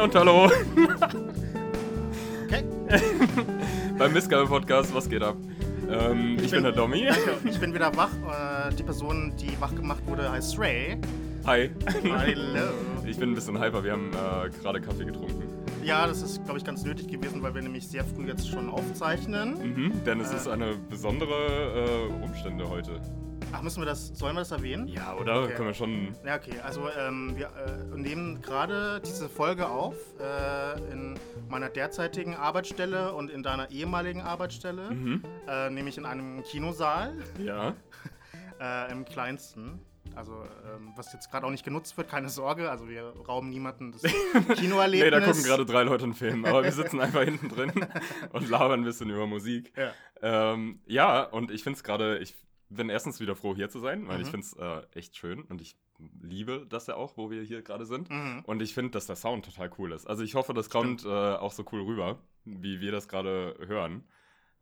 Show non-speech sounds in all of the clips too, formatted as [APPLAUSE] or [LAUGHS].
Moin, und hallo. [LAUGHS] Okay. [LAUGHS] Beim Missgabe-Podcast, was geht ab? Ähm, ich, bin, der Domi. Danke, ich bin wieder wach. Äh, die Person, die wach gemacht wurde, heißt Ray. Hi. Hallo. [LAUGHS] Ich bin ein bisschen hyper, wir haben äh, gerade Kaffee getrunken. Ja, das ist, glaube ich, ganz nötig gewesen, weil wir nämlich sehr früh jetzt schon aufzeichnen. Mhm, denn es ist eine besondere äh, Umstände heute. Ach, müssen wir das, sollen wir das erwähnen? Ja, oder? Okay. Können wir schon. Ja, okay. Also ähm, wir äh, nehmen gerade diese Folge auf äh, in meiner derzeitigen Arbeitsstelle und in deiner ehemaligen Arbeitsstelle, Mhm. äh, nämlich in einem Kinosaal Ja. [LAUGHS] äh, im kleinsten. Also ähm, was jetzt gerade auch nicht genutzt wird, keine Sorge. Also wir rauben niemanden das [LAUGHS] Kinoerlebnis. Nee, da gucken gerade drei Leute einen Film, aber wir sitzen einfach hinten drin [LAUGHS] und labern ein bisschen über Musik. Ja. Ähm, ja, und ich finde es gerade, ich bin erstens wieder froh, hier zu sein, weil Mhm. ich finde es äh, echt schön und ich liebe das ja auch, wo wir hier gerade sind. Mhm. Und ich finde, dass der Sound total cool ist. Also ich hoffe, das kommt äh, auch so cool rüber, wie wir das gerade hören.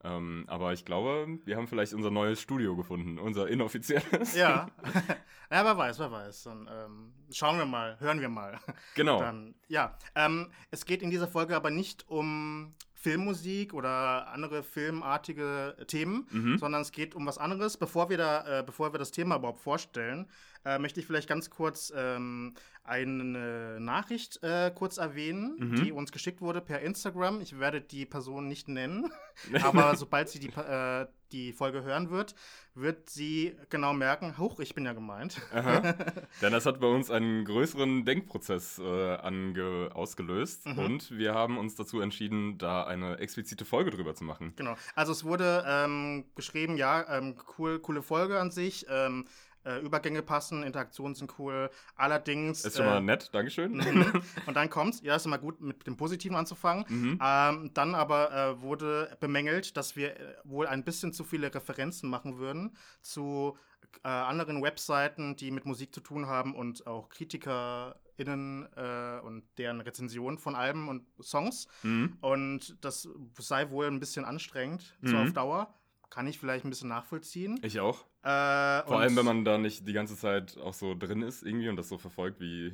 Ähm, aber ich glaube, wir haben vielleicht unser neues Studio gefunden, unser inoffizielles. Ja. [LAUGHS] [LAUGHS] ja, wer weiß, wer weiß. Dann ähm, schauen wir mal, hören wir mal. Genau. Dann, ja, ähm, es geht in dieser Folge aber nicht um Filmmusik oder andere filmartige Themen, Mhm. sondern es geht um was anderes. Bevor wir, da, äh, bevor wir das Thema überhaupt vorstellen, äh, möchte ich vielleicht ganz kurz ähm, eine Nachricht äh, kurz erwähnen, Mhm. die uns geschickt wurde per Instagram. Ich werde die Person nicht nennen, [LAUGHS] aber sobald sie die, äh, die Folge hören wird, wird sie genau merken, huch, ich bin ja gemeint. Aha. [LAUGHS] Denn das hat bei uns einen größeren Denkprozess äh, ausgelöst Mhm. und wir haben uns dazu entschieden, da eine explizite Folge drüber zu machen. Genau. Also es wurde ähm, geschrieben, ja, ähm, cool, coole Folge an sich. Ähm, äh, Übergänge passen, Interaktionen sind cool. Allerdings. Ist schon äh, mal nett, Dankeschön. [LAUGHS] Und dann kommt's, ja, ist immer gut, mit dem Positiven anzufangen. Mhm. Ähm, dann aber äh, wurde bemängelt, dass wir äh, wohl ein bisschen zu viele Referenzen machen würden zu äh, anderen Webseiten, die mit Musik zu tun haben und auch KritikerInnen äh, und deren Rezensionen von Alben und Songs. Mhm. Und das sei wohl ein bisschen anstrengend, so Mhm. auf Dauer. Kann ich vielleicht ein bisschen nachvollziehen. Ich auch. Äh, Vor allem, wenn man da nicht die ganze Zeit auch so drin ist irgendwie und das so verfolgt wie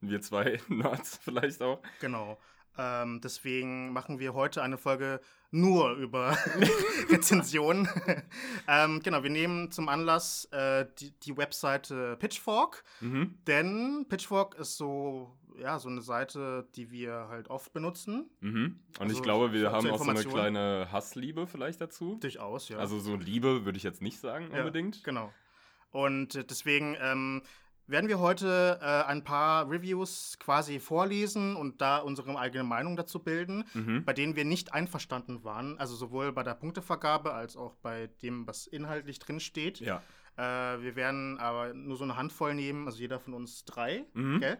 wir zwei [LAUGHS] Nerds vielleicht auch. Genau. Ähm, deswegen machen wir heute eine Folge nur über [LAUGHS] Rezensionen. [LAUGHS] ähm, genau, wir nehmen zum Anlass äh, die, die Webseite Pitchfork, Mhm. denn Pitchfork ist so, ja, so eine Seite, die wir halt oft benutzen. Mhm. Und Also, ich glaube, wir haben auch so eine kleine Hassliebe vielleicht dazu. Durchaus, ja. Also so Liebe würde ich jetzt nicht sagen Ja, unbedingt. Genau. Und äh, deswegen ähm, werden wir heute äh, ein paar Reviews quasi vorlesen und da unsere eigene Meinung dazu bilden, Mhm. bei denen wir nicht einverstanden waren. Also sowohl bei der Punktevergabe als auch bei dem, was inhaltlich drin steht. Ja. Äh, wir werden aber nur so eine Handvoll nehmen, also jeder von uns drei. Mhm. Gell?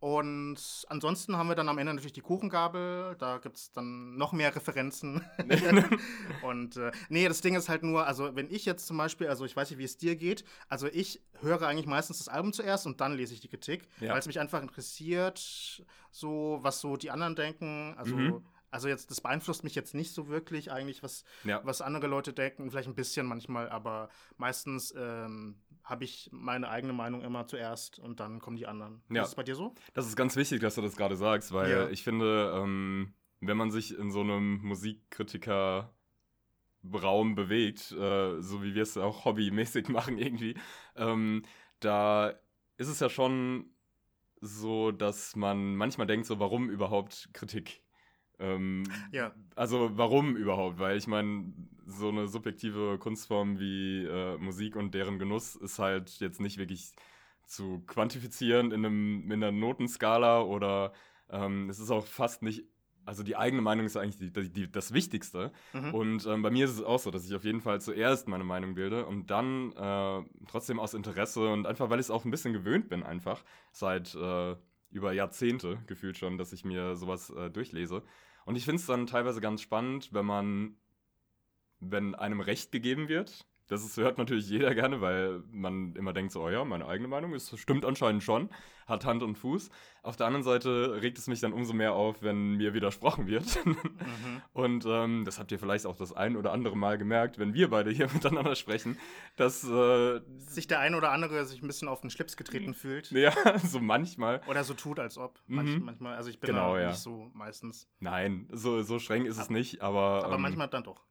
Und ansonsten haben wir dann am Ende natürlich die Kuchengabel. Da gibt es dann noch mehr Referenzen. [LAUGHS] und äh, nee, das Ding ist halt nur, also wenn ich jetzt zum Beispiel, also ich weiß nicht, wie es dir geht, also ich höre eigentlich meistens das Album zuerst und dann lese ich die Kritik, Ja. weil es mich einfach interessiert, so was so die anderen denken. Also, Mhm. Also jetzt, das beeinflusst mich jetzt nicht so wirklich eigentlich, was, Ja. was andere Leute denken, vielleicht ein bisschen manchmal, aber meistens ähm, habe ich meine eigene Meinung immer zuerst und dann kommen die anderen. Ja. Ist es bei dir so? Das ist ganz wichtig, dass du das gerade sagst, weil Ja. ich finde, ähm, wenn man sich in so einem Musikkritiker Raum bewegt, äh, so wie wir es auch hobbymäßig [LAUGHS] machen irgendwie, ähm, da ist es ja schon so, dass man manchmal denkt, so warum überhaupt Kritik? Ähm, Ja. Also warum überhaupt? Weil ich meine, so eine subjektive Kunstform wie äh, Musik und deren Genuss ist halt jetzt nicht wirklich zu quantifizieren in, einem, in einer Notenskala oder ähm, es ist auch fast nicht, also die eigene Meinung ist eigentlich die, die, die, das Wichtigste. Mhm. Und ähm, bei mir ist es auch so, dass ich auf jeden Fall zuerst meine Meinung bilde und dann äh, trotzdem aus Interesse und einfach, weil ich es auch ein bisschen gewöhnt bin, einfach seit äh, über Jahrzehnte gefühlt schon, dass ich mir sowas äh, durchlese. Und ich finde es dann teilweise ganz spannend, wenn man, wenn einem Recht gegeben wird Das ist, hört natürlich jeder gerne, weil man immer denkt so, oh ja, meine eigene Meinung ist, stimmt anscheinend schon, hat Hand und Fuß. Auf der anderen Seite regt es mich dann umso mehr auf, wenn mir widersprochen wird. Mhm. [LAUGHS] Und ähm, das habt ihr vielleicht auch das ein oder andere Mal gemerkt, wenn wir beide hier [LAUGHS] miteinander sprechen, dass äh, sich der ein oder andere sich ein bisschen auf den Schlips getreten fühlt. [LAUGHS] Ja, so manchmal. Oder so tut, als ob. Manch, mhm. Manchmal, also ich bin genau, da ja. nicht so meistens. Nein, so, so streng ist es nicht, aber. Aber ähm, manchmal dann doch.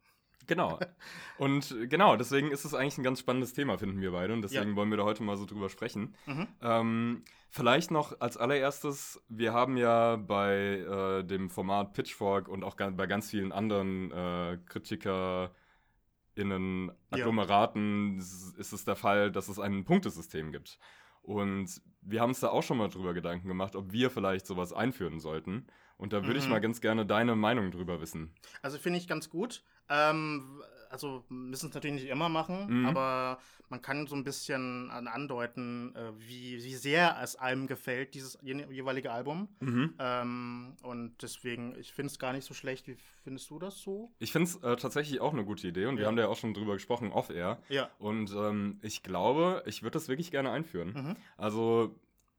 Genau. [LAUGHS] Und genau, deswegen ist es eigentlich ein ganz spannendes Thema, finden wir beide. Und deswegen ja. wollen wir da heute mal so drüber sprechen. Mhm. Ähm, vielleicht noch als allererstes, wir haben ja bei äh, dem Format Pitchfork und auch bei ganz vielen anderen äh, KritikerInnen, Agglomeraten ja. ist es der Fall, dass es ein Punktesystem gibt. Und wir haben uns da auch schon mal drüber Gedanken gemacht, ob wir vielleicht sowas einführen sollten. Und da würde mhm. ich mal ganz gerne deine Meinung drüber wissen. Also finde ich ganz gut. Ähm, also müssen es natürlich nicht immer machen, mhm. aber man kann so ein bisschen andeuten, äh, wie, wie sehr es einem gefällt, dieses jeweilige Album. Mhm. Ähm, und deswegen, ich finde es gar nicht so schlecht. Wie findest du das so? Ich finde es äh, tatsächlich auch eine gute Idee und ja. wir haben da ja auch schon drüber gesprochen, off-air. Ja. Und ähm, ich glaube, ich würde das wirklich gerne einführen. Mhm. Also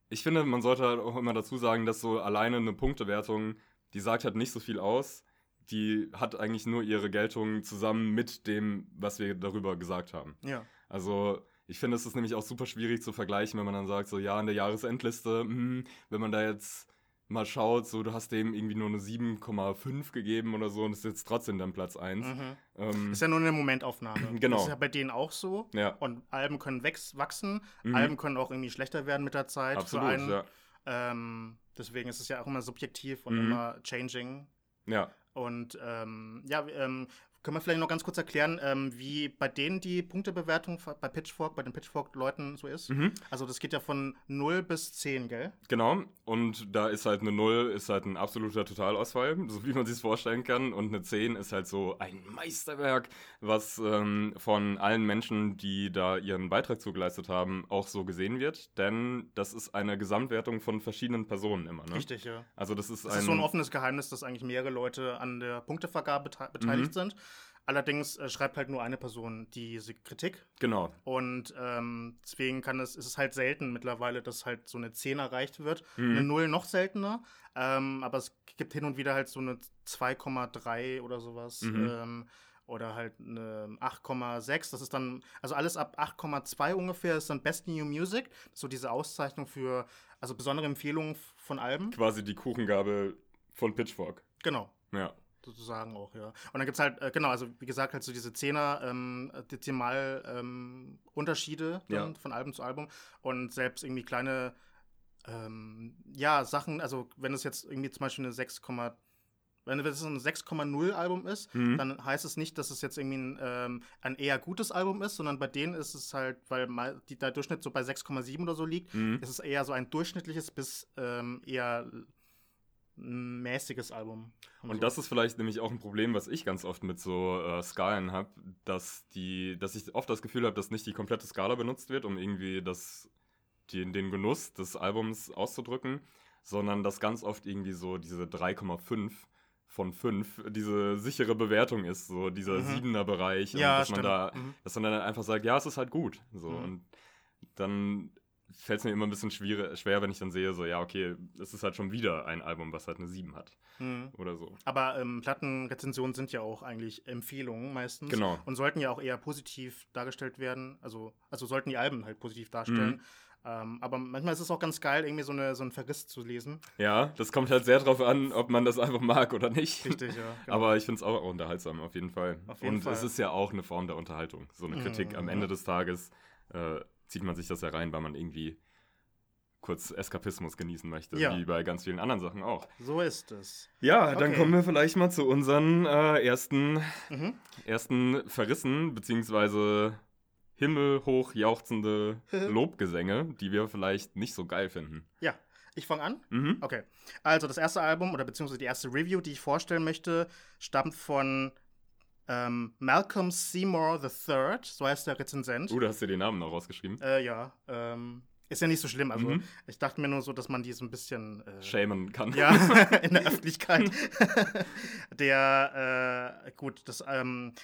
ich finde, man sollte halt auch immer dazu sagen, dass so alleine eine Punktewertung, die sagt halt nicht so viel aus. Die hat eigentlich nur ihre Geltung zusammen mit dem, was wir darüber gesagt haben. Ja. Also ich finde, es ist nämlich auch super schwierig zu vergleichen, wenn man dann sagt, so ja, in der Jahresendliste, mh, hm, wenn man da jetzt mal schaut, so du hast dem irgendwie nur eine 7,5 gegeben oder so und ist jetzt trotzdem dann Platz 1. Mhm. Ähm, ist ja nur eine Momentaufnahme. [CLEARS THROAT] Genau. Das ist ja bei denen auch so. Ja. Und Alben können wachsen, mhm. Alben können auch irgendwie schlechter werden mit der Zeit. Absolut, einen. Ja. Ähm, deswegen ist es ja auch immer subjektiv und mhm. immer changing. Ja. Und ähm, ja, ähm, können wir vielleicht noch ganz kurz erklären, ähm, wie bei denen die Punktebewertung bei Pitchfork, bei den Pitchfork-Leuten so ist? Mhm. Also das geht ja von 0 bis 10, gell? Genau. Und da ist halt eine 0 ist halt ein absoluter Totalausfall, [LAUGHS] so wie man sich es vorstellen kann. Und eine 10 ist halt so ein Meisterwerk, was ähm, von allen Menschen, die da ihren Beitrag zugeleistet haben, auch so gesehen wird. Denn das ist eine Gesamtwertung von verschiedenen Personen immer. Ne? Richtig, ja. Also das ist das ein... ist so ein offenes Geheimnis, dass eigentlich mehrere Leute an der Punktevergabe beteiligt mhm. sind. Allerdings äh, schreibt halt nur eine Person diese Kritik. Genau. Und ähm, deswegen kann es, ist es halt selten mittlerweile, dass halt so eine 10 erreicht wird. Mhm. Eine 0 noch seltener. Ähm, aber es gibt hin und wieder halt so eine 2,3 oder sowas. Mhm. Ähm, oder halt eine 8,6. Das ist dann, also alles ab 8,2 ungefähr ist dann Best New Music. So diese Auszeichnung für, also besondere Empfehlungen von Alben. Quasi die Kuchengabel von Pitchfork. Genau. Ja sozusagen auch, ja. Und dann gibt es halt, äh, genau, also wie gesagt, halt so diese Zehner ähm, Dezimal ähm, Unterschiede ja. von Album zu Album und selbst irgendwie kleine ähm, ja, Sachen, also wenn es jetzt irgendwie zum Beispiel eine 6, wenn es ein 6,0 Album ist, mhm. dann heißt es nicht, dass es jetzt irgendwie ein, ähm, ein, eher gutes Album ist, sondern bei denen ist es halt, weil mal die, der Durchschnitt so bei 6,7 oder so liegt, mhm. ist es eher so ein durchschnittliches bis ähm, eher mäßiges Album. Und, und so. das ist vielleicht nämlich auch ein Problem, was ich ganz oft mit so äh, Skalen habe, dass die, dass ich oft das Gefühl habe, dass nicht die komplette Skala benutzt wird, um irgendwie das, die, den Genuss des Albums auszudrücken, sondern dass ganz oft irgendwie so diese 3,5 von 5 diese sichere Bewertung ist, so dieser mhm. siebener Bereich, ja, dass stimmt. man da, mhm. dass man dann einfach sagt, ja, es ist halt gut, so mhm. und dann fällt es mir immer ein bisschen schwer, schwer, wenn ich dann sehe, so, ja, okay, es ist halt schon wieder ein Album, was halt eine 7 hat. Mhm. Oder so. Aber ähm, Plattenrezensionen sind ja auch eigentlich Empfehlungen meistens. Genau. Und sollten ja auch eher positiv dargestellt werden. Also, also sollten die Alben halt positiv darstellen. Mhm. Ähm, aber manchmal ist es auch ganz geil, irgendwie so, eine, so einen Verriss zu lesen. Ja, das kommt halt sehr drauf an, ob man das einfach mag oder nicht. Richtig, ja. [LAUGHS] Genau. Aber ich finde es auch unterhaltsam, auf jeden Fall. Auf jeden Und Fall. es ist ja auch eine Form der Unterhaltung. So eine Kritik mhm. am Ende des Tages äh, zieht man sich das ja rein, weil man irgendwie kurz Eskapismus genießen möchte, ja. wie bei ganz vielen anderen Sachen auch. So ist es. Ja, dann kommen wir vielleicht mal zu unseren äh, ersten, mhm. ersten Verrissen, beziehungsweise himmelhoch jauchzende [LAUGHS] Lobgesänge, die wir vielleicht nicht so geil finden. Ja, ich fange an? Mhm. Okay. Also das erste Album oder beziehungsweise die erste Review, die ich vorstellen möchte, stammt von ähm, Malcolm Seymour III, so heißt der Rezensent. Uh, da hast du den Namen noch rausgeschrieben. Äh, ja, ähm, ist ja nicht so schlimm. Also mhm. ich dachte mir nur so, dass man die so ein bisschen äh, schämen kann. Ja, [LAUGHS] [LAUGHS] in der Öffentlichkeit. [LAUGHS] der, äh, gut, das, ähm,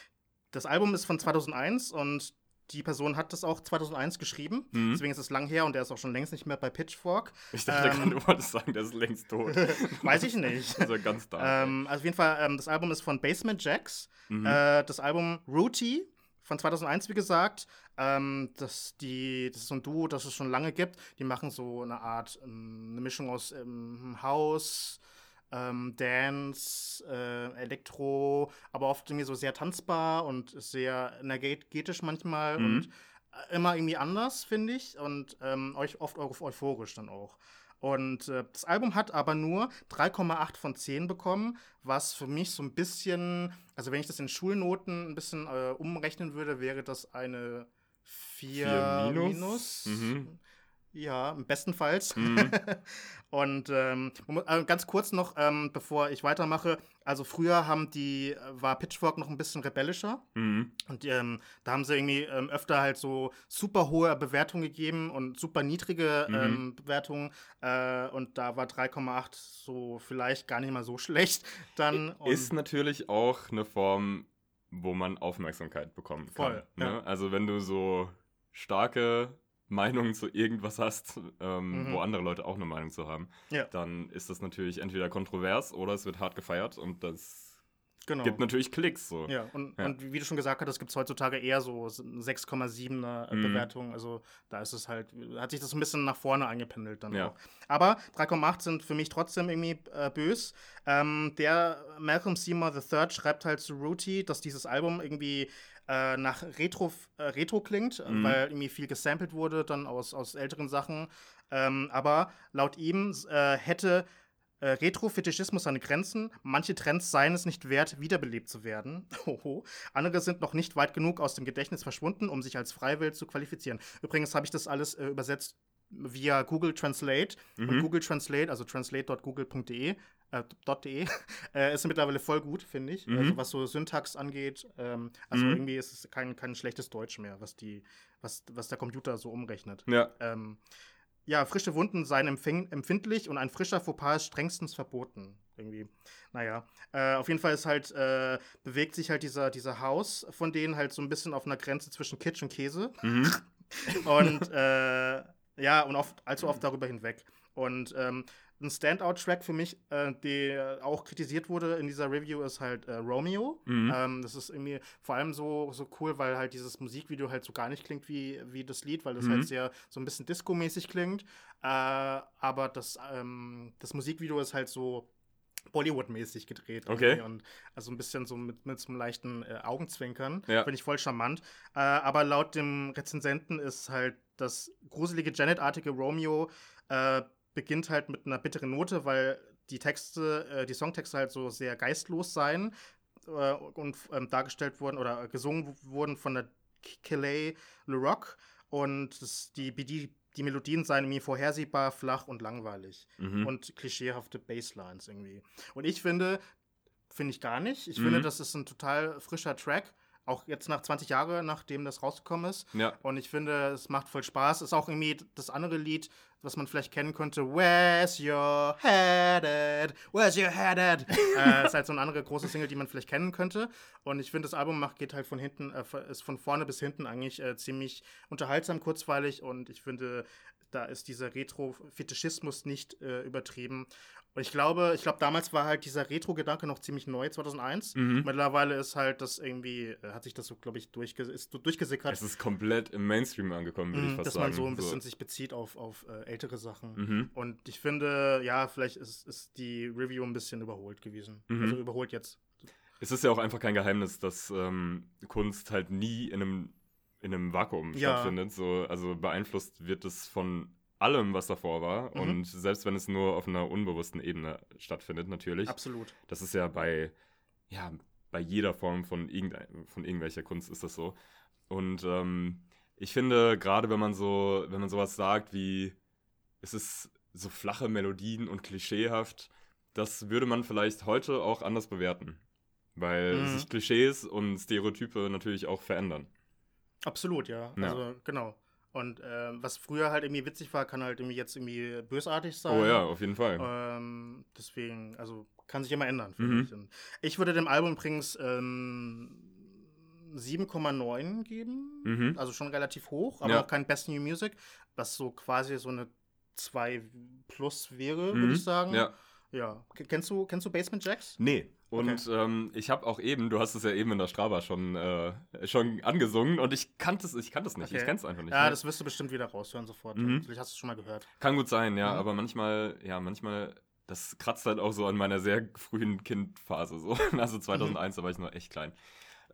das Album ist von 2001 und die Person hat das auch 2001 geschrieben, Mhm. deswegen ist es lang her und der ist auch schon längst nicht mehr bei Pitchfork. Ich dachte Ähm. gerade, du wolltest sagen, der ist längst tot. [LAUGHS] Weiß ich nicht. [LAUGHS] Also ganz da. ähm, also auf jeden Fall, ähm, das Album ist von Basement Jacks. Mhm. Äh, das Album Rooty von 2001, wie gesagt. Ähm, das, die, das ist so ein Duo, das es schon lange gibt. Die machen so eine Art, ähm, eine Mischung aus ähm, House, ähm, Dance, äh, Elektro, aber oft irgendwie so sehr tanzbar und sehr energetisch manchmal Mhm. und äh, immer irgendwie anders, finde ich. Und ähm, euch oft eu- euphorisch dann auch. Und äh, das Album hat aber nur 3,8 von 10 bekommen, was für mich so ein bisschen, also wenn ich das in Schulnoten ein bisschen äh, umrechnen würde, wäre das eine 4 Vier minus? minus. Mhm. Ja, bestenfalls. Mhm. [LAUGHS] Und ähm, äh, ganz kurz noch, ähm, bevor ich weitermache, also früher haben die, äh, war Pitchfork noch ein bisschen rebellischer. Mhm. Und ähm, da haben sie irgendwie ähm, öfter halt so super hohe Bewertungen gegeben und super niedrige Mhm. ähm, Bewertungen. Äh, und da war 3,8 so vielleicht gar nicht mal so [LAUGHS] schlecht. Dann Ist natürlich auch eine Form, wo man Aufmerksamkeit bekommen kann. Voll, ne? ja. Also wenn du so starke Meinungen zu irgendwas hast, ähm, Mhm. wo andere Leute auch eine Meinung zu haben, Ja. dann ist das natürlich entweder kontrovers oder es wird hart gefeiert und das genau. gibt natürlich Klicks so. Ja, und, Ja. und wie du schon gesagt hattest, gibt es heutzutage eher so 6,7er äh, Mhm. Bewertungen. Also da ist es halt, hat sich das ein bisschen nach vorne eingependelt dann Ja. auch. Aber 3,8 sind für mich trotzdem irgendwie äh, bös. Ähm, der Malcolm Seymour III schreibt halt zu Rooty, dass dieses Album irgendwie äh, nach Retro, äh, Retro klingt, äh, Mhm. weil irgendwie viel gesampelt wurde dann aus, aus älteren Sachen. Ähm, aber laut ihm äh, hätte äh, Retrofetischismus seine Grenzen. Manche Trends seien es nicht wert, wiederbelebt zu werden. [LAUGHS] Hoho. Andere sind noch nicht weit genug aus dem Gedächtnis verschwunden, um sich als Freiwill zu qualifizieren. Übrigens habe ich das alles äh, übersetzt via Google Translate. Und Mhm. Google Translate, also translate.google.de, äh, .de, [LAUGHS] äh, ist mittlerweile voll gut, finde ich. Mhm. Also was so Syntax angeht. Ähm, also Mhm. irgendwie ist es kein, kein schlechtes Deutsch mehr, was, die, was, was der Computer so umrechnet. Ja. Ähm, ja, frische Wunden seien empfindlich und ein frischer Fauxpas ist strengstens verboten. Irgendwie. Naja. Äh, auf jeden Fall ist halt, äh, bewegt sich halt dieser, dieser Haus von denen halt so ein bisschen auf einer Grenze zwischen Kitsch und Käse. Mhm. [LAUGHS] Und äh, ja, und oft, allzu oft darüber hinweg. Und ähm, ein Standout-Track für mich, äh, der auch kritisiert wurde in dieser Review, ist halt äh, Romeo. Mhm. Ähm, das ist irgendwie vor allem so, so cool, weil halt dieses Musikvideo halt so gar nicht klingt wie, wie das Lied, weil das Mhm. halt sehr so ein bisschen Disco-mäßig klingt. Äh, aber das, ähm, das Musikvideo ist halt so Bollywood-mäßig gedreht. Okay. Und also ein bisschen so mit, mit so einem leichten äh, Augenzwinkern. Ja. Finde ich voll charmant. Äh, aber laut dem Rezensenten ist halt das gruselige Janet-artige Romeo äh, beginnt halt mit einer bitteren Note, weil die Texte, äh, die Songtexte halt so sehr geistlos seien äh, und ähm, dargestellt wurden oder gesungen wurden von der Kelly LeRock und das, die, die, die Melodien seien irgendwie vorhersehbar, flach und langweilig Mhm. und klischeehafte Basslines irgendwie. Und ich finde, finde ich gar nicht. Ich Mhm. finde, das ist ein total frischer Track. Auch jetzt nach 20 Jahren, nachdem das rausgekommen ist. ja. Und ich finde, es macht voll Spaß. Ist auch irgendwie das andere Lied, was man vielleicht kennen könnte. Where's your headed? Where's your headed? [LAUGHS] äh, ist halt so eine andere große Single, die man vielleicht kennen könnte. Und ich finde, das Album macht, geht halt von hinten, äh, ist von vorne bis hinten eigentlich äh, ziemlich unterhaltsam, kurzweilig. Und ich finde, da ist dieser Retro-Fetischismus nicht äh, übertrieben. Und ich glaube, ich glaube, damals war halt dieser Retro-Gedanke noch ziemlich neu, 2001. Mhm. Mittlerweile ist halt das irgendwie, äh, hat sich das so, glaube ich, durchge ist so durchgesickert. Es ist komplett im Mainstream angekommen, würde ich Mhm, fast dass sagen. man so ein bisschen sich bezieht auf, auf äh, ältere Sachen. Mhm. Und ich finde, ja, vielleicht ist, ist die Review ein bisschen überholt gewesen. Mhm. Also überholt jetzt. Es ist ja auch einfach kein Geheimnis, dass ähm, Kunst halt nie in einem, in einem Vakuum Ja. stattfindet. So, also beeinflusst wird es von allem, was davor war. Mhm. Und selbst wenn es nur auf einer unbewussten Ebene stattfindet, natürlich. Absolut. Das ist ja bei, ja, bei jeder Form von, irgendein, von irgendwelcher Kunst ist das so. Und ähm, ich finde, gerade wenn man so, wenn man sowas sagt wie, es ist so flache Melodien und klischeehaft, das würde man vielleicht heute auch anders bewerten. Weil Mhm. sich Klischees und Stereotype natürlich auch verändern. Absolut, ja. Ja. Also, genau. Und ähm, was früher halt irgendwie witzig war, kann halt irgendwie jetzt irgendwie bösartig sein. Oh ja, auf jeden Fall. Ähm, deswegen, also kann sich immer ändern, finde Mhm. ich. Ich würde dem Album übrigens ähm, 7,9 geben. Mhm. Also schon relativ hoch, aber Ja. auch kein Best New Music, was so quasi so eine 2 plus wäre, Mhm. würde ich sagen. Ja. Ja. Kennst du, kennst du Basement Jacks? Nee. Und ähm, ich habe auch eben, du hast es ja eben in der Strava schon, äh, schon angesungen und ich kannte es, ich kannte es nicht. Okay. Ich kenne es einfach nicht. Ja, ne? das wirst du bestimmt wieder raushören sofort. Mhm. Vielleicht hast du es schon mal gehört. Kann gut sein, ja, Mhm. aber manchmal, ja, manchmal, das kratzt halt auch so an meiner sehr frühen Kindphase so. [LAUGHS] Also 2001, da war ich noch echt klein.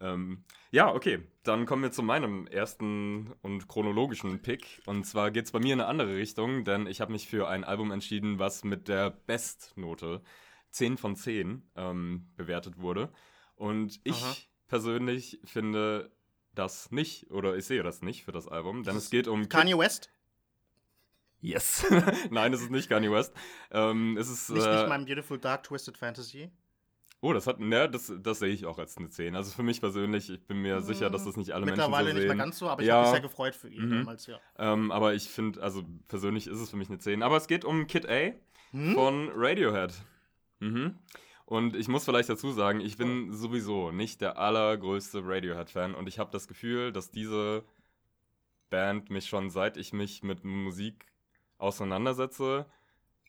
Ähm, ja, okay, dann kommen wir zu meinem ersten und chronologischen Pick. Und zwar geht es bei mir in eine andere Richtung, denn ich habe mich für ein Album entschieden, was mit der Bestnote 10 von 10 ähm, bewertet wurde. Und ich Aha. persönlich finde das nicht, oder ich sehe das nicht für das Album, denn Das es geht um Kanye West? Yes. [LAUGHS] Nein, es ist nicht Kanye West. Ähm, es ist. Nicht, äh, nicht mein Beautiful Dark Twisted Fantasy. Oh, das hat. Ne, das, das sehe ich auch als eine 10. Also für mich persönlich, ich bin mir sicher, dass das nicht alle Menschen so Hm, Mittlerweile sehen. nicht mehr ganz so, aber ich Ja. habe mich sehr gefreut für ihn Mhm. damals, ja. Ähm, aber ich finde, also persönlich ist es für mich eine 10. Aber es geht um Kid A Hm? von Radiohead. Mhm. Und ich muss vielleicht dazu sagen, ich bin sowieso nicht der allergrößte Radiohead-Fan und ich habe das Gefühl, dass diese Band mich schon seit ich mich mit Musik auseinandersetze,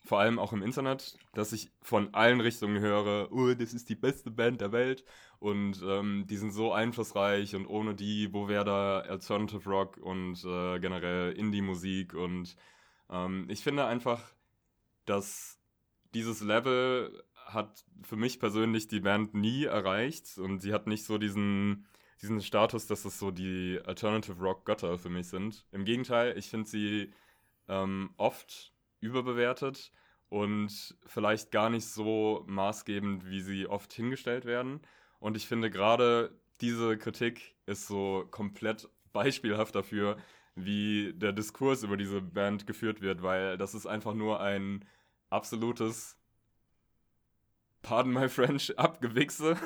vor allem auch im Internet, dass ich von allen Richtungen höre, oh, das ist die beste Band der Welt und ähm, die sind so einflussreich und ohne die, wo wäre da Alternative Rock und äh, generell Indie-Musik und ähm, ich finde einfach, dass dieses Level hat für mich persönlich die Band nie erreicht und sie hat nicht so diesen, diesen Status, dass es so die Alternative Rock Götter für mich sind. Im Gegenteil, ich finde sie ähm, oft überbewertet und vielleicht gar nicht so maßgebend, wie sie oft hingestellt werden. Und ich finde gerade diese Kritik ist so komplett beispielhaft dafür, wie der Diskurs über diese Band geführt wird, weil das ist einfach nur ein absolutes, pardon my French, [LAUGHS] Abgewichse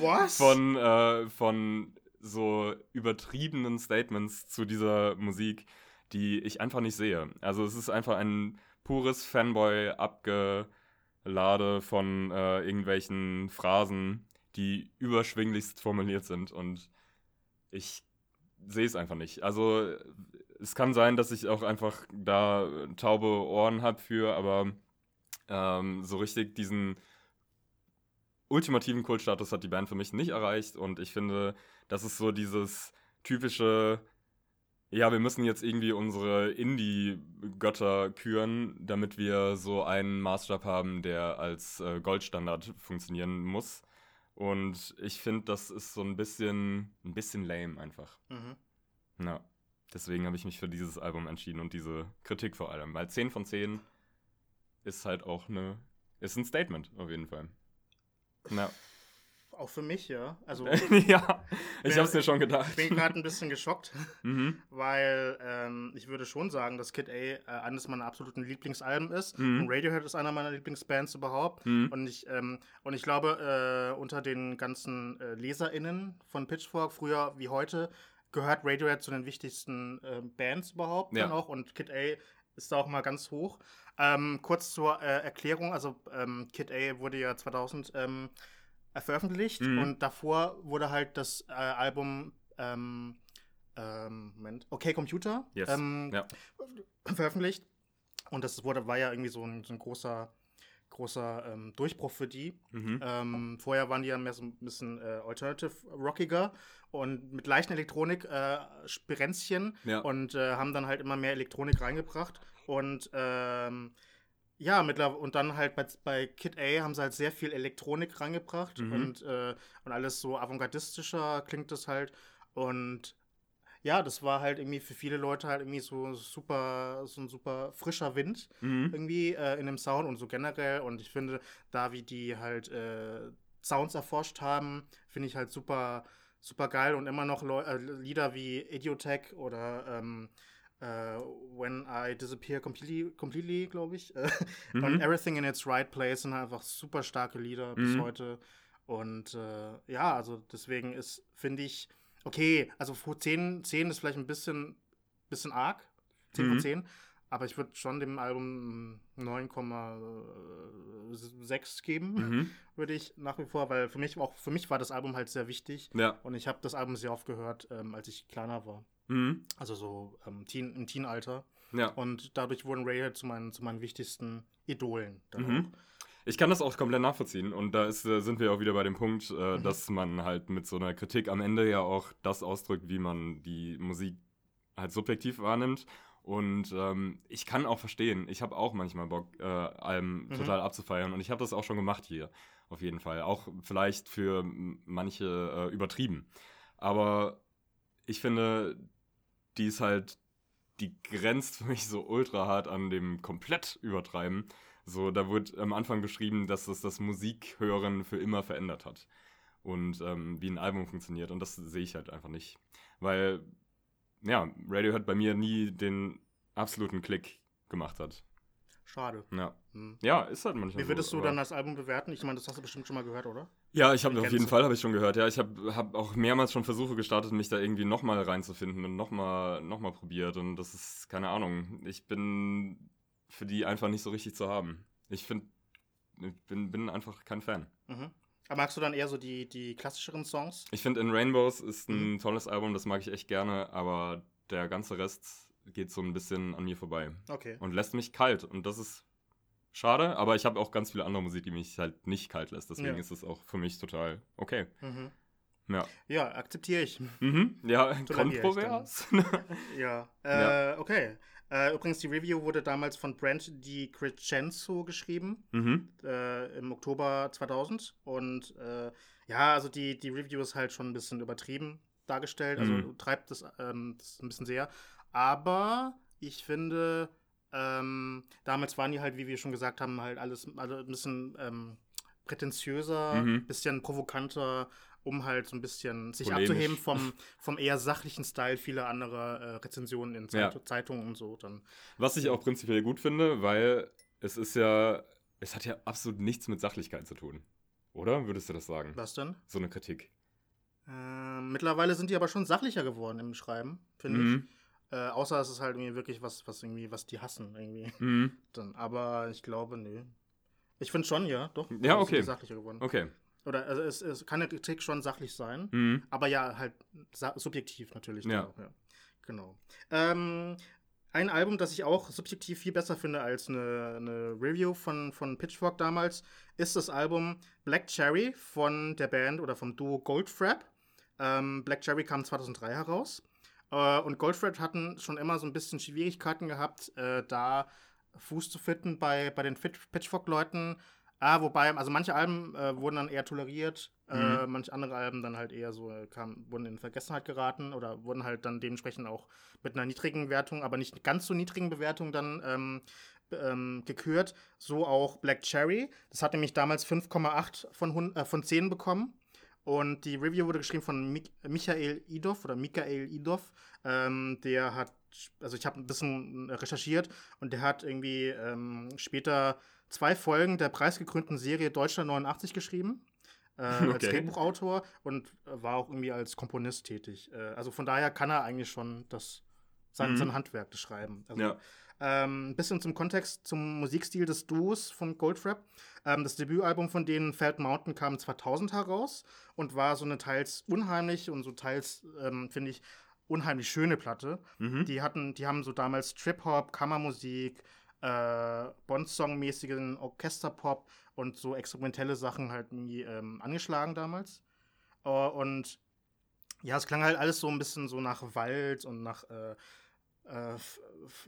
Was? von, äh, von so übertriebenen Statements zu dieser Musik, die ich einfach nicht sehe. Also es ist einfach ein pures Fanboy-Abgelade von äh, irgendwelchen Phrasen, die überschwinglichst formuliert sind und ich sehe es einfach nicht. Also es kann sein, dass ich auch einfach da taube Ohren habe für, aber ähm, so richtig diesen ultimativen Kultstatus hat die Band für mich nicht erreicht und ich finde, das ist so dieses typische, ja, wir müssen jetzt irgendwie unsere Indie-Götter küren, damit wir so einen Maßstab haben, der als äh, Goldstandard funktionieren muss. Und ich finde, das ist so ein bisschen, ein bisschen lame einfach. Mhm. Ja. Deswegen habe ich mich für dieses Album entschieden und diese Kritik vor allem. Weil 10 von 10 ist halt auch eine, ist ein Statement auf jeden Fall. Na. Auch für mich, ja. Also [LAUGHS] ja, ich habe es mir schon gedacht. ich bin gerade ein bisschen geschockt, [LAUGHS] Mhm. weil ähm, ich würde schon sagen, dass Kid A äh, eines meiner absoluten Lieblingsalben ist. Mhm. Und Radiohead ist einer meiner Lieblingsbands überhaupt. Mhm. Und ich, ähm, und ich glaube, äh, unter den ganzen äh, LeserInnen von Pitchfork, früher wie heute, gehört Radiohead zu den wichtigsten äh, Bands überhaupt Ja. dann auch. Und Kid A ist da auch mal ganz hoch. Ähm, kurz zur äh, Erklärung, also ähm, Kid A wurde ja 2000 ähm, äh, veröffentlicht Mhm. und davor wurde halt das äh, Album ähm, ähm, Moment, Okay Computer Yes. ähm, Ja. veröffentlicht und das wurde, war ja irgendwie so ein, so ein großer großer ähm, Durchbruch für die. Mhm. Ähm, vorher waren die ja mehr so ein bisschen äh, alternative rockiger und mit leichten Elektronik äh, Spirenzchen Ja. und äh, haben dann halt immer mehr Elektronik reingebracht und ähm, ja, mittlerweile und dann halt bei, bei Kid A haben sie halt sehr viel Elektronik reingebracht Mhm. und, äh, und alles so avantgardistischer klingt das halt und ja, das war halt irgendwie für viele Leute halt irgendwie so super, so ein super frischer Wind Mhm. irgendwie äh, in dem Sound und so generell. Und ich finde, da wie die halt äh, Sounds erforscht haben, finde ich halt super, super geil und immer noch Leu äh, Lieder wie Idiotech oder ähm, äh, When I Disappear Completely, completely glaube ich. [LAUGHS] Äh, Mhm. Und Everything in its Right Place sind halt einfach super starke Lieder bis Mhm. heute. Und äh, ja, also deswegen ist, finde ich, okay, also vor 10, 10 ist vielleicht ein bisschen, bisschen arg. 10 von Mhm. 10. aber ich würde schon dem Album 9,6 geben, [LAUGHS] Mhm. würde ich nach wie vor, weil für mich auch für mich war das Album halt sehr wichtig Ja. und ich habe das Album sehr oft gehört, ähm, als ich kleiner war, Mhm. also so ähm, Teen, im Teenalter Ja. und dadurch wurden Radiohead zu meinen zu meinen wichtigsten Idolen. Mhm. Ich kann das auch komplett nachvollziehen und da ist, äh, sind wir auch wieder bei dem Punkt, äh, Mhm. dass man halt mit so einer Kritik am Ende ja auch das ausdrückt, wie man die Musik halt subjektiv wahrnimmt. Und ähm, ich kann auch verstehen, ich habe auch manchmal Bock, äh, Alben Mhm. total abzufeiern und ich habe das auch schon gemacht hier, auf jeden Fall. Auch vielleicht für manche äh, übertrieben. Aber ich finde, die ist halt, die grenzt für mich so ultra hart an dem komplett übertreiben. So, da wird am Anfang beschrieben, dass es das Musikhören für immer verändert hat. Und ähm, wie ein Album funktioniert. Und das sehe ich halt einfach nicht. Weil, ja, Radiohead bei mir nie den absoluten Klick gemacht hat. Schade. Ja, Hm. ja ist halt manchmal Wie würdest so, du dann das Album bewerten? Ich meine, das hast du bestimmt schon mal gehört, oder? Ja, ich habe auf jeden? Fall, habe ich schon gehört. Ja, ich habe hab auch mehrmals schon Versuche gestartet, mich da irgendwie nochmal reinzufinden und nochmal noch mal probiert. Und das ist, keine Ahnung, ich bin für die einfach nicht so richtig zu haben. Ich finde, bin, bin einfach kein Fan. Mhm. Aber magst du dann eher so die, die klassischeren Songs? Ich finde, In Rainbows ist ein Mhm. tolles Album, das mag ich echt gerne, aber der ganze Rest geht so ein bisschen an mir vorbei Okay. und lässt mich kalt. Und das ist schade, aber ich habe auch ganz viele andere Musik, die mich halt nicht kalt lässt. Deswegen Ja. ist es auch für mich total okay. Mhm. Ja. Ja, akzeptiere ich. Mhm. Ja, kontrovers. [LAUGHS] Ja. Äh, Ja. okay. Äh, übrigens, die Review wurde damals von Brent Di Crescenzo geschrieben, mhm. äh, im Oktober 2000. Und äh, ja, also die, die Review ist halt schon ein bisschen übertrieben dargestellt, also Mhm. treibt das, ähm, das ein bisschen sehr. Aber ich finde, ähm, damals waren die halt, wie wir schon gesagt haben, halt alles also ein bisschen ähm, prätentiöser, ein Mhm. bisschen provokanter, um halt so ein bisschen sich Polemisch. abzuheben vom, [LAUGHS] vom eher sachlichen Style vieler anderer äh, Rezensionen in Ja. Zeit Zeitungen und so. Dann. Was ich auch prinzipiell gut finde, weil es ist ja, es hat ja absolut nichts mit Sachlichkeit zu tun. Oder? Würdest du das sagen? Was denn? So eine Kritik. Ähm, mittlerweile sind die aber schon sachlicher geworden im Schreiben, finde ich. Äh, außer es ist halt irgendwie wirklich was, was irgendwie, was die hassen irgendwie. Mhm. [LAUGHS] Dann, aber ich glaube, nö. Ich finde schon, ja, doch. Ja, die okay. sachlicher geworden. Okay. Oder also es, es kann eine Kritik schon sachlich sein, Mhm. aber ja, halt subjektiv natürlich. Ja. Auch, ja. Genau. Ähm, ein Album, das ich auch subjektiv viel besser finde als eine, eine Review von, von Pitchfork damals, ist das Album Black Cherry von der Band oder vom Duo Goldfrapp. Ähm, Black Cherry kam 2003 heraus. Äh, und Goldfrapp hatten schon immer so ein bisschen Schwierigkeiten gehabt, äh, da Fuß zu finden bei, bei den Pitchfork-Leuten. Ah, wobei, also manche Alben äh, wurden dann eher toleriert, äh, Mhm. manche andere Alben dann halt eher so, äh, kam, wurden in Vergessenheit geraten oder wurden halt dann dementsprechend auch mit einer niedrigen Wertung, aber nicht ganz so niedrigen Bewertung dann ähm, ähm, gekürt. So auch Black Cherry. Das hat nämlich damals 5,8 von, äh, von 10 bekommen. Und die Review wurde geschrieben von Mik Michael Idov oder Michael Idov. Ähm, der hat, also ich habe ein bisschen recherchiert und der hat irgendwie ähm, später zwei Folgen der preisgekrönten Serie Deutschland 89 geschrieben. Äh, als Okay. Drehbuchautor und war auch irgendwie als Komponist tätig. Äh, also von daher kann er eigentlich schon das, sein, Mhm. sein Handwerk das schreiben. Also, Ja. Ähm, ein bisschen zum Kontext, zum Musikstil des Duos von Goldfrapp. Ähm, das Debütalbum von denen, Feld Mountain, kam 2000 heraus und war so eine teils unheimlich und so teils, ähm, finde ich, unheimlich schöne Platte. Mhm. Die hatten, die haben so damals Trip-Hop, Kammermusik, äh, Bond-Song-mäßigen Orchesterpop und so experimentelle Sachen halt irgendwie ähm, angeschlagen damals. Äh, und ja, es klang halt alles so ein bisschen so nach Wald und nach äh, äh,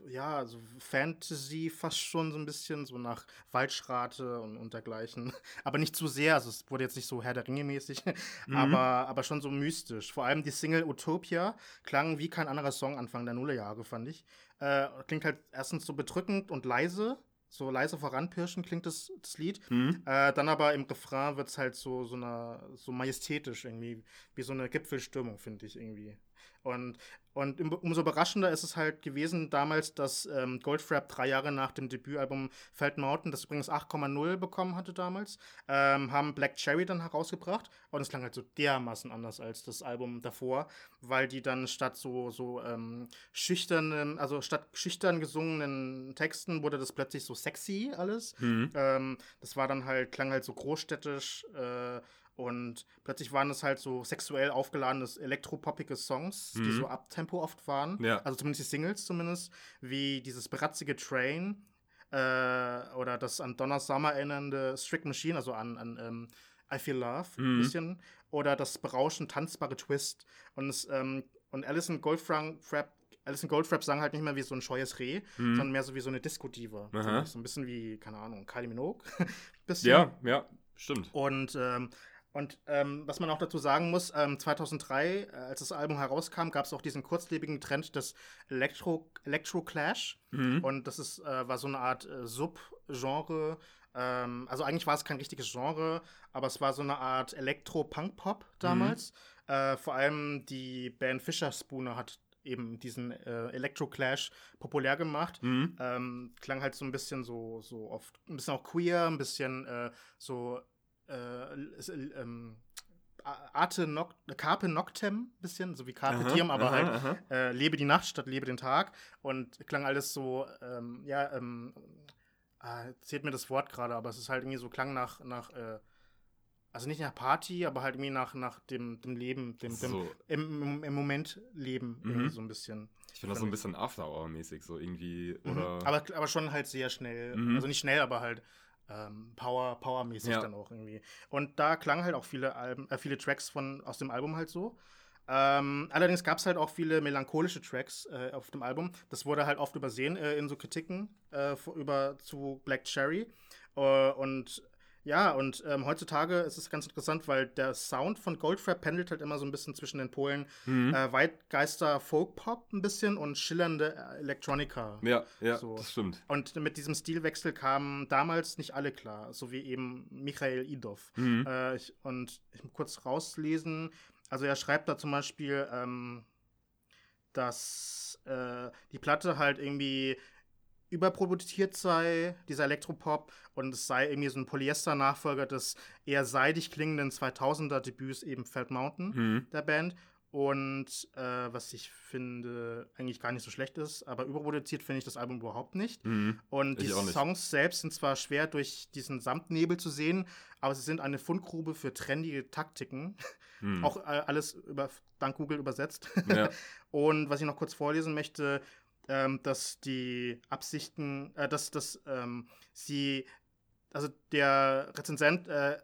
ja, so Fantasy fast schon so ein bisschen, so nach Waldschrate und, und dergleichen. [LAUGHS] Aber nicht zu sehr, also es wurde jetzt nicht so Herr der Ringe mäßig, [LAUGHS] Mhm. aber, aber schon so mystisch. Vor allem die Single Utopia klang wie kein anderer Song Anfang der Nullerjahre, fand ich. Äh, klingt halt erstens so bedrückend und leise, so leise voranpirschen klingt das, das Lied. Mhm. Äh, dann aber im Refrain wird es halt so, so, einer, so majestätisch irgendwie, wie so eine Gipfelstimmung, finde ich irgendwie. Und Und umso überraschender ist es halt gewesen damals, dass ähm, Goldfrapp drei Jahre nach dem Debütalbum Feld Mountain, das übrigens 8,0 bekommen hatte damals, ähm, haben Black Cherry dann herausgebracht. Und es klang halt so dermaßen anders als das Album davor, weil die dann statt so, so ähm, schüchternen, also statt schüchtern gesungenen Texten wurde das plötzlich so sexy alles. Mhm. Ähm, das war dann halt, klang halt so großstädtisch. Äh, und plötzlich waren es halt so sexuell aufgeladene, elektropoppige Songs, mhm. die so Abtempo oft waren. Ja. Also zumindest die Singles zumindest. Wie dieses beratzige Train äh, oder das an Donna Summer erinnernde Strict Machine, also an, an ähm, I Feel Love mhm. ein bisschen. Oder das berauschend tanzbare Twist. Und, es, ähm, und Alison Goldfrapp Alison Goldfrapp sang halt nicht mehr wie so ein scheues Reh, mhm. sondern mehr so wie so eine Disco-Diva. So ein bisschen wie, keine Ahnung, Kylie Minogue. [LAUGHS] ja, ja, stimmt. Und ähm, und ähm, was man auch dazu sagen muss, ähm, 2003, äh, als das Album herauskam, gab es auch diesen kurzlebigen Trend des Electro, Electro Clash. Mhm. Und das ist, äh, war so eine Art äh, Subgenre. Ähm, also eigentlich war es kein richtiges Genre, aber es war so eine Art Elektro-Punk-Pop damals. Mhm. Äh, vor allem die Band Fischer Spooner hat eben diesen äh, Electro Clash populär gemacht. Mhm. Ähm, klang halt so ein bisschen so, so oft, ein bisschen auch queer, ein bisschen äh, so äh, ähm, Arte Noc Carpe Noctem, bisschen, so wie Carpe Diem, aber aha, halt äh, lebe die Nacht statt lebe den Tag. Und klang alles so, ähm, ja, ähm, äh, zählt mir das Wort gerade, aber es ist halt irgendwie so, klang nach, nach äh, also nicht nach Party, aber halt irgendwie nach, nach dem, dem Leben, dem, dem so. im, im, Moment Leben, mhm. irgendwie so ein bisschen. Ich finde das so ein bisschen After-Hour-mäßig, so irgendwie, mhm. oder? Aber, aber schon halt sehr schnell, mhm. also nicht schnell, aber halt ähm, Power, Power-mäßig ja. dann auch irgendwie. Und da klangen halt auch viele Alben, äh, viele Tracks von, aus dem Album halt so. Ähm, allerdings gab es halt auch viele melancholische Tracks äh, auf dem Album. Das wurde halt oft übersehen äh, in so Kritiken äh, über zu Black Cherry. Äh, und ja, und ähm, heutzutage ist es ganz interessant, weil der Sound von Goldfrapp pendelt halt immer so ein bisschen zwischen den Polen mhm. äh, Weitgeister Folk-Pop ein bisschen und schillernde äh, Electronica. Ja, ja, so. das stimmt. Und mit diesem Stilwechsel kamen damals nicht alle klar, so wie eben Michael Idov. Mhm. Äh, ich, und ich muss kurz rauslesen, also er schreibt da zum Beispiel, ähm, dass äh, die Platte halt irgendwie überproduziert sei, dieser Elektropop, und es sei irgendwie so ein Polyester-Nachfolger des eher seidig klingenden 2000er-Debüts eben Felt Mountain mhm. der Band. Und äh, was ich finde, eigentlich gar nicht so schlecht ist, aber überproduziert finde ich das Album überhaupt nicht. Mhm. Und die Songs selbst sind zwar schwer durch diesen Samtnebel zu sehen, aber sie sind eine Fundgrube für trendige Taktiken. Mhm. Auch äh, alles über, dank Google übersetzt. Ja. [LAUGHS] Und was ich noch kurz vorlesen möchte, ähm, dass die Absichten, äh, dass, dass ähm, sie, also der Rezensent, äh,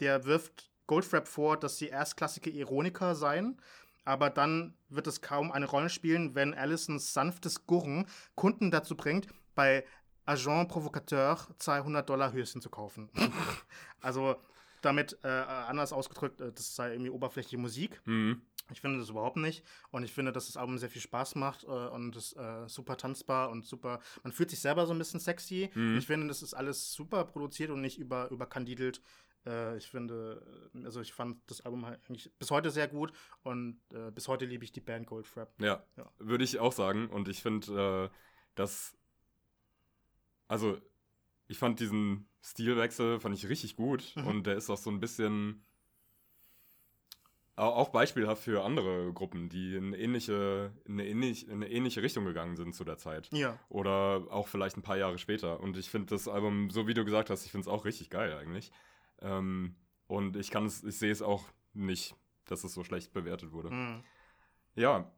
der wirft Goldfrapp vor, dass sie erstklassige Ironiker seien, aber dann wird es kaum eine Rolle spielen, wenn Allisons sanftes Gurren Kunden dazu bringt, bei Agent Provocateur 200 Dollar Höschen zu kaufen. [LAUGHS] also damit äh, anders ausgedrückt, äh, das sei irgendwie oberflächliche Musik. Mhm. Ich finde das überhaupt nicht. Und ich finde, dass das Album sehr viel Spaß macht äh, und ist äh, super tanzbar und super. Man fühlt sich selber so ein bisschen sexy. Mhm. Ich finde, das ist alles super produziert und nicht über, überkandidelt. Äh, ich finde, äh, also ich fand das Album halt eigentlich bis heute sehr gut und äh, bis heute liebe ich die Band Goldfrapp. Ja, ja. würde ich auch sagen. Und ich finde, äh, dass. Also, ich fand diesen Stilwechsel fand ich richtig gut mhm. und der ist auch so ein bisschen auch beispielhaft für andere Gruppen, die in ähnliche, in eine, ähnlich, in eine ähnliche Richtung gegangen sind zu der Zeit. Ja. Oder auch vielleicht ein paar Jahre später. Und ich finde das Album, so wie du gesagt hast, ich finde es auch richtig geil eigentlich. Ähm, und ich kann es, ich sehe es auch nicht, dass es so schlecht bewertet wurde. Mhm. Ja.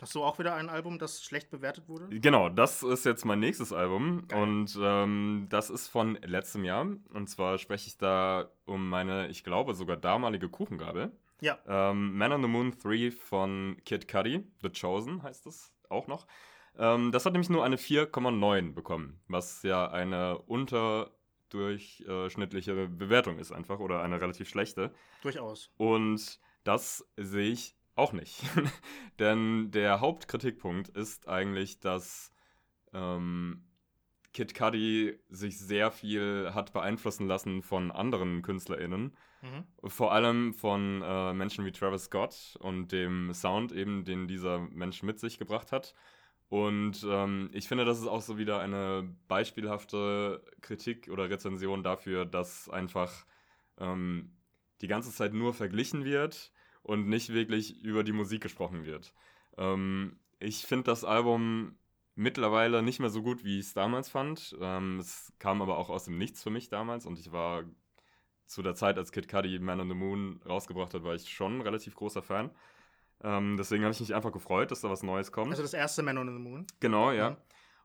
Hast du auch wieder ein Album, das schlecht bewertet wurde? Genau, das ist jetzt mein nächstes Album. Geil. Und ähm, das ist von letztem Jahr. Und zwar spreche ich da um meine, ich glaube, sogar damalige Kuchengabel. Ja. Ähm, Man on the Moon 3 von Kid Cudi, The Chosen heißt es auch noch. Ähm, das hat nämlich nur eine 4,9 bekommen, was ja eine unterdurchschnittliche Bewertung ist einfach oder eine relativ schlechte. Durchaus. Und das sehe ich auch nicht. [LAUGHS] Denn der Hauptkritikpunkt ist eigentlich, dass ähm, Kid Cudi sich sehr viel hat beeinflussen lassen von anderen KünstlerInnen. Mhm. Vor allem von äh, Menschen wie Travis Scott und dem Sound eben, den dieser Mensch mit sich gebracht hat. Und ähm, ich finde, das ist auch so wieder eine beispielhafte Kritik oder Rezension dafür, dass einfach ähm, die ganze Zeit nur verglichen wird und nicht wirklich über die Musik gesprochen wird. Ähm, ich finde das Album mittlerweile nicht mehr so gut, wie ich es damals fand. Ähm, es kam aber auch aus dem Nichts für mich damals und ich war zu der Zeit, als Kid Cudi Man on the Moon rausgebracht hat, war ich schon ein relativ großer Fan. Ähm, deswegen habe ich mich einfach gefreut, dass da was Neues kommt. Also das erste Man on the Moon. Genau, ja. Mhm.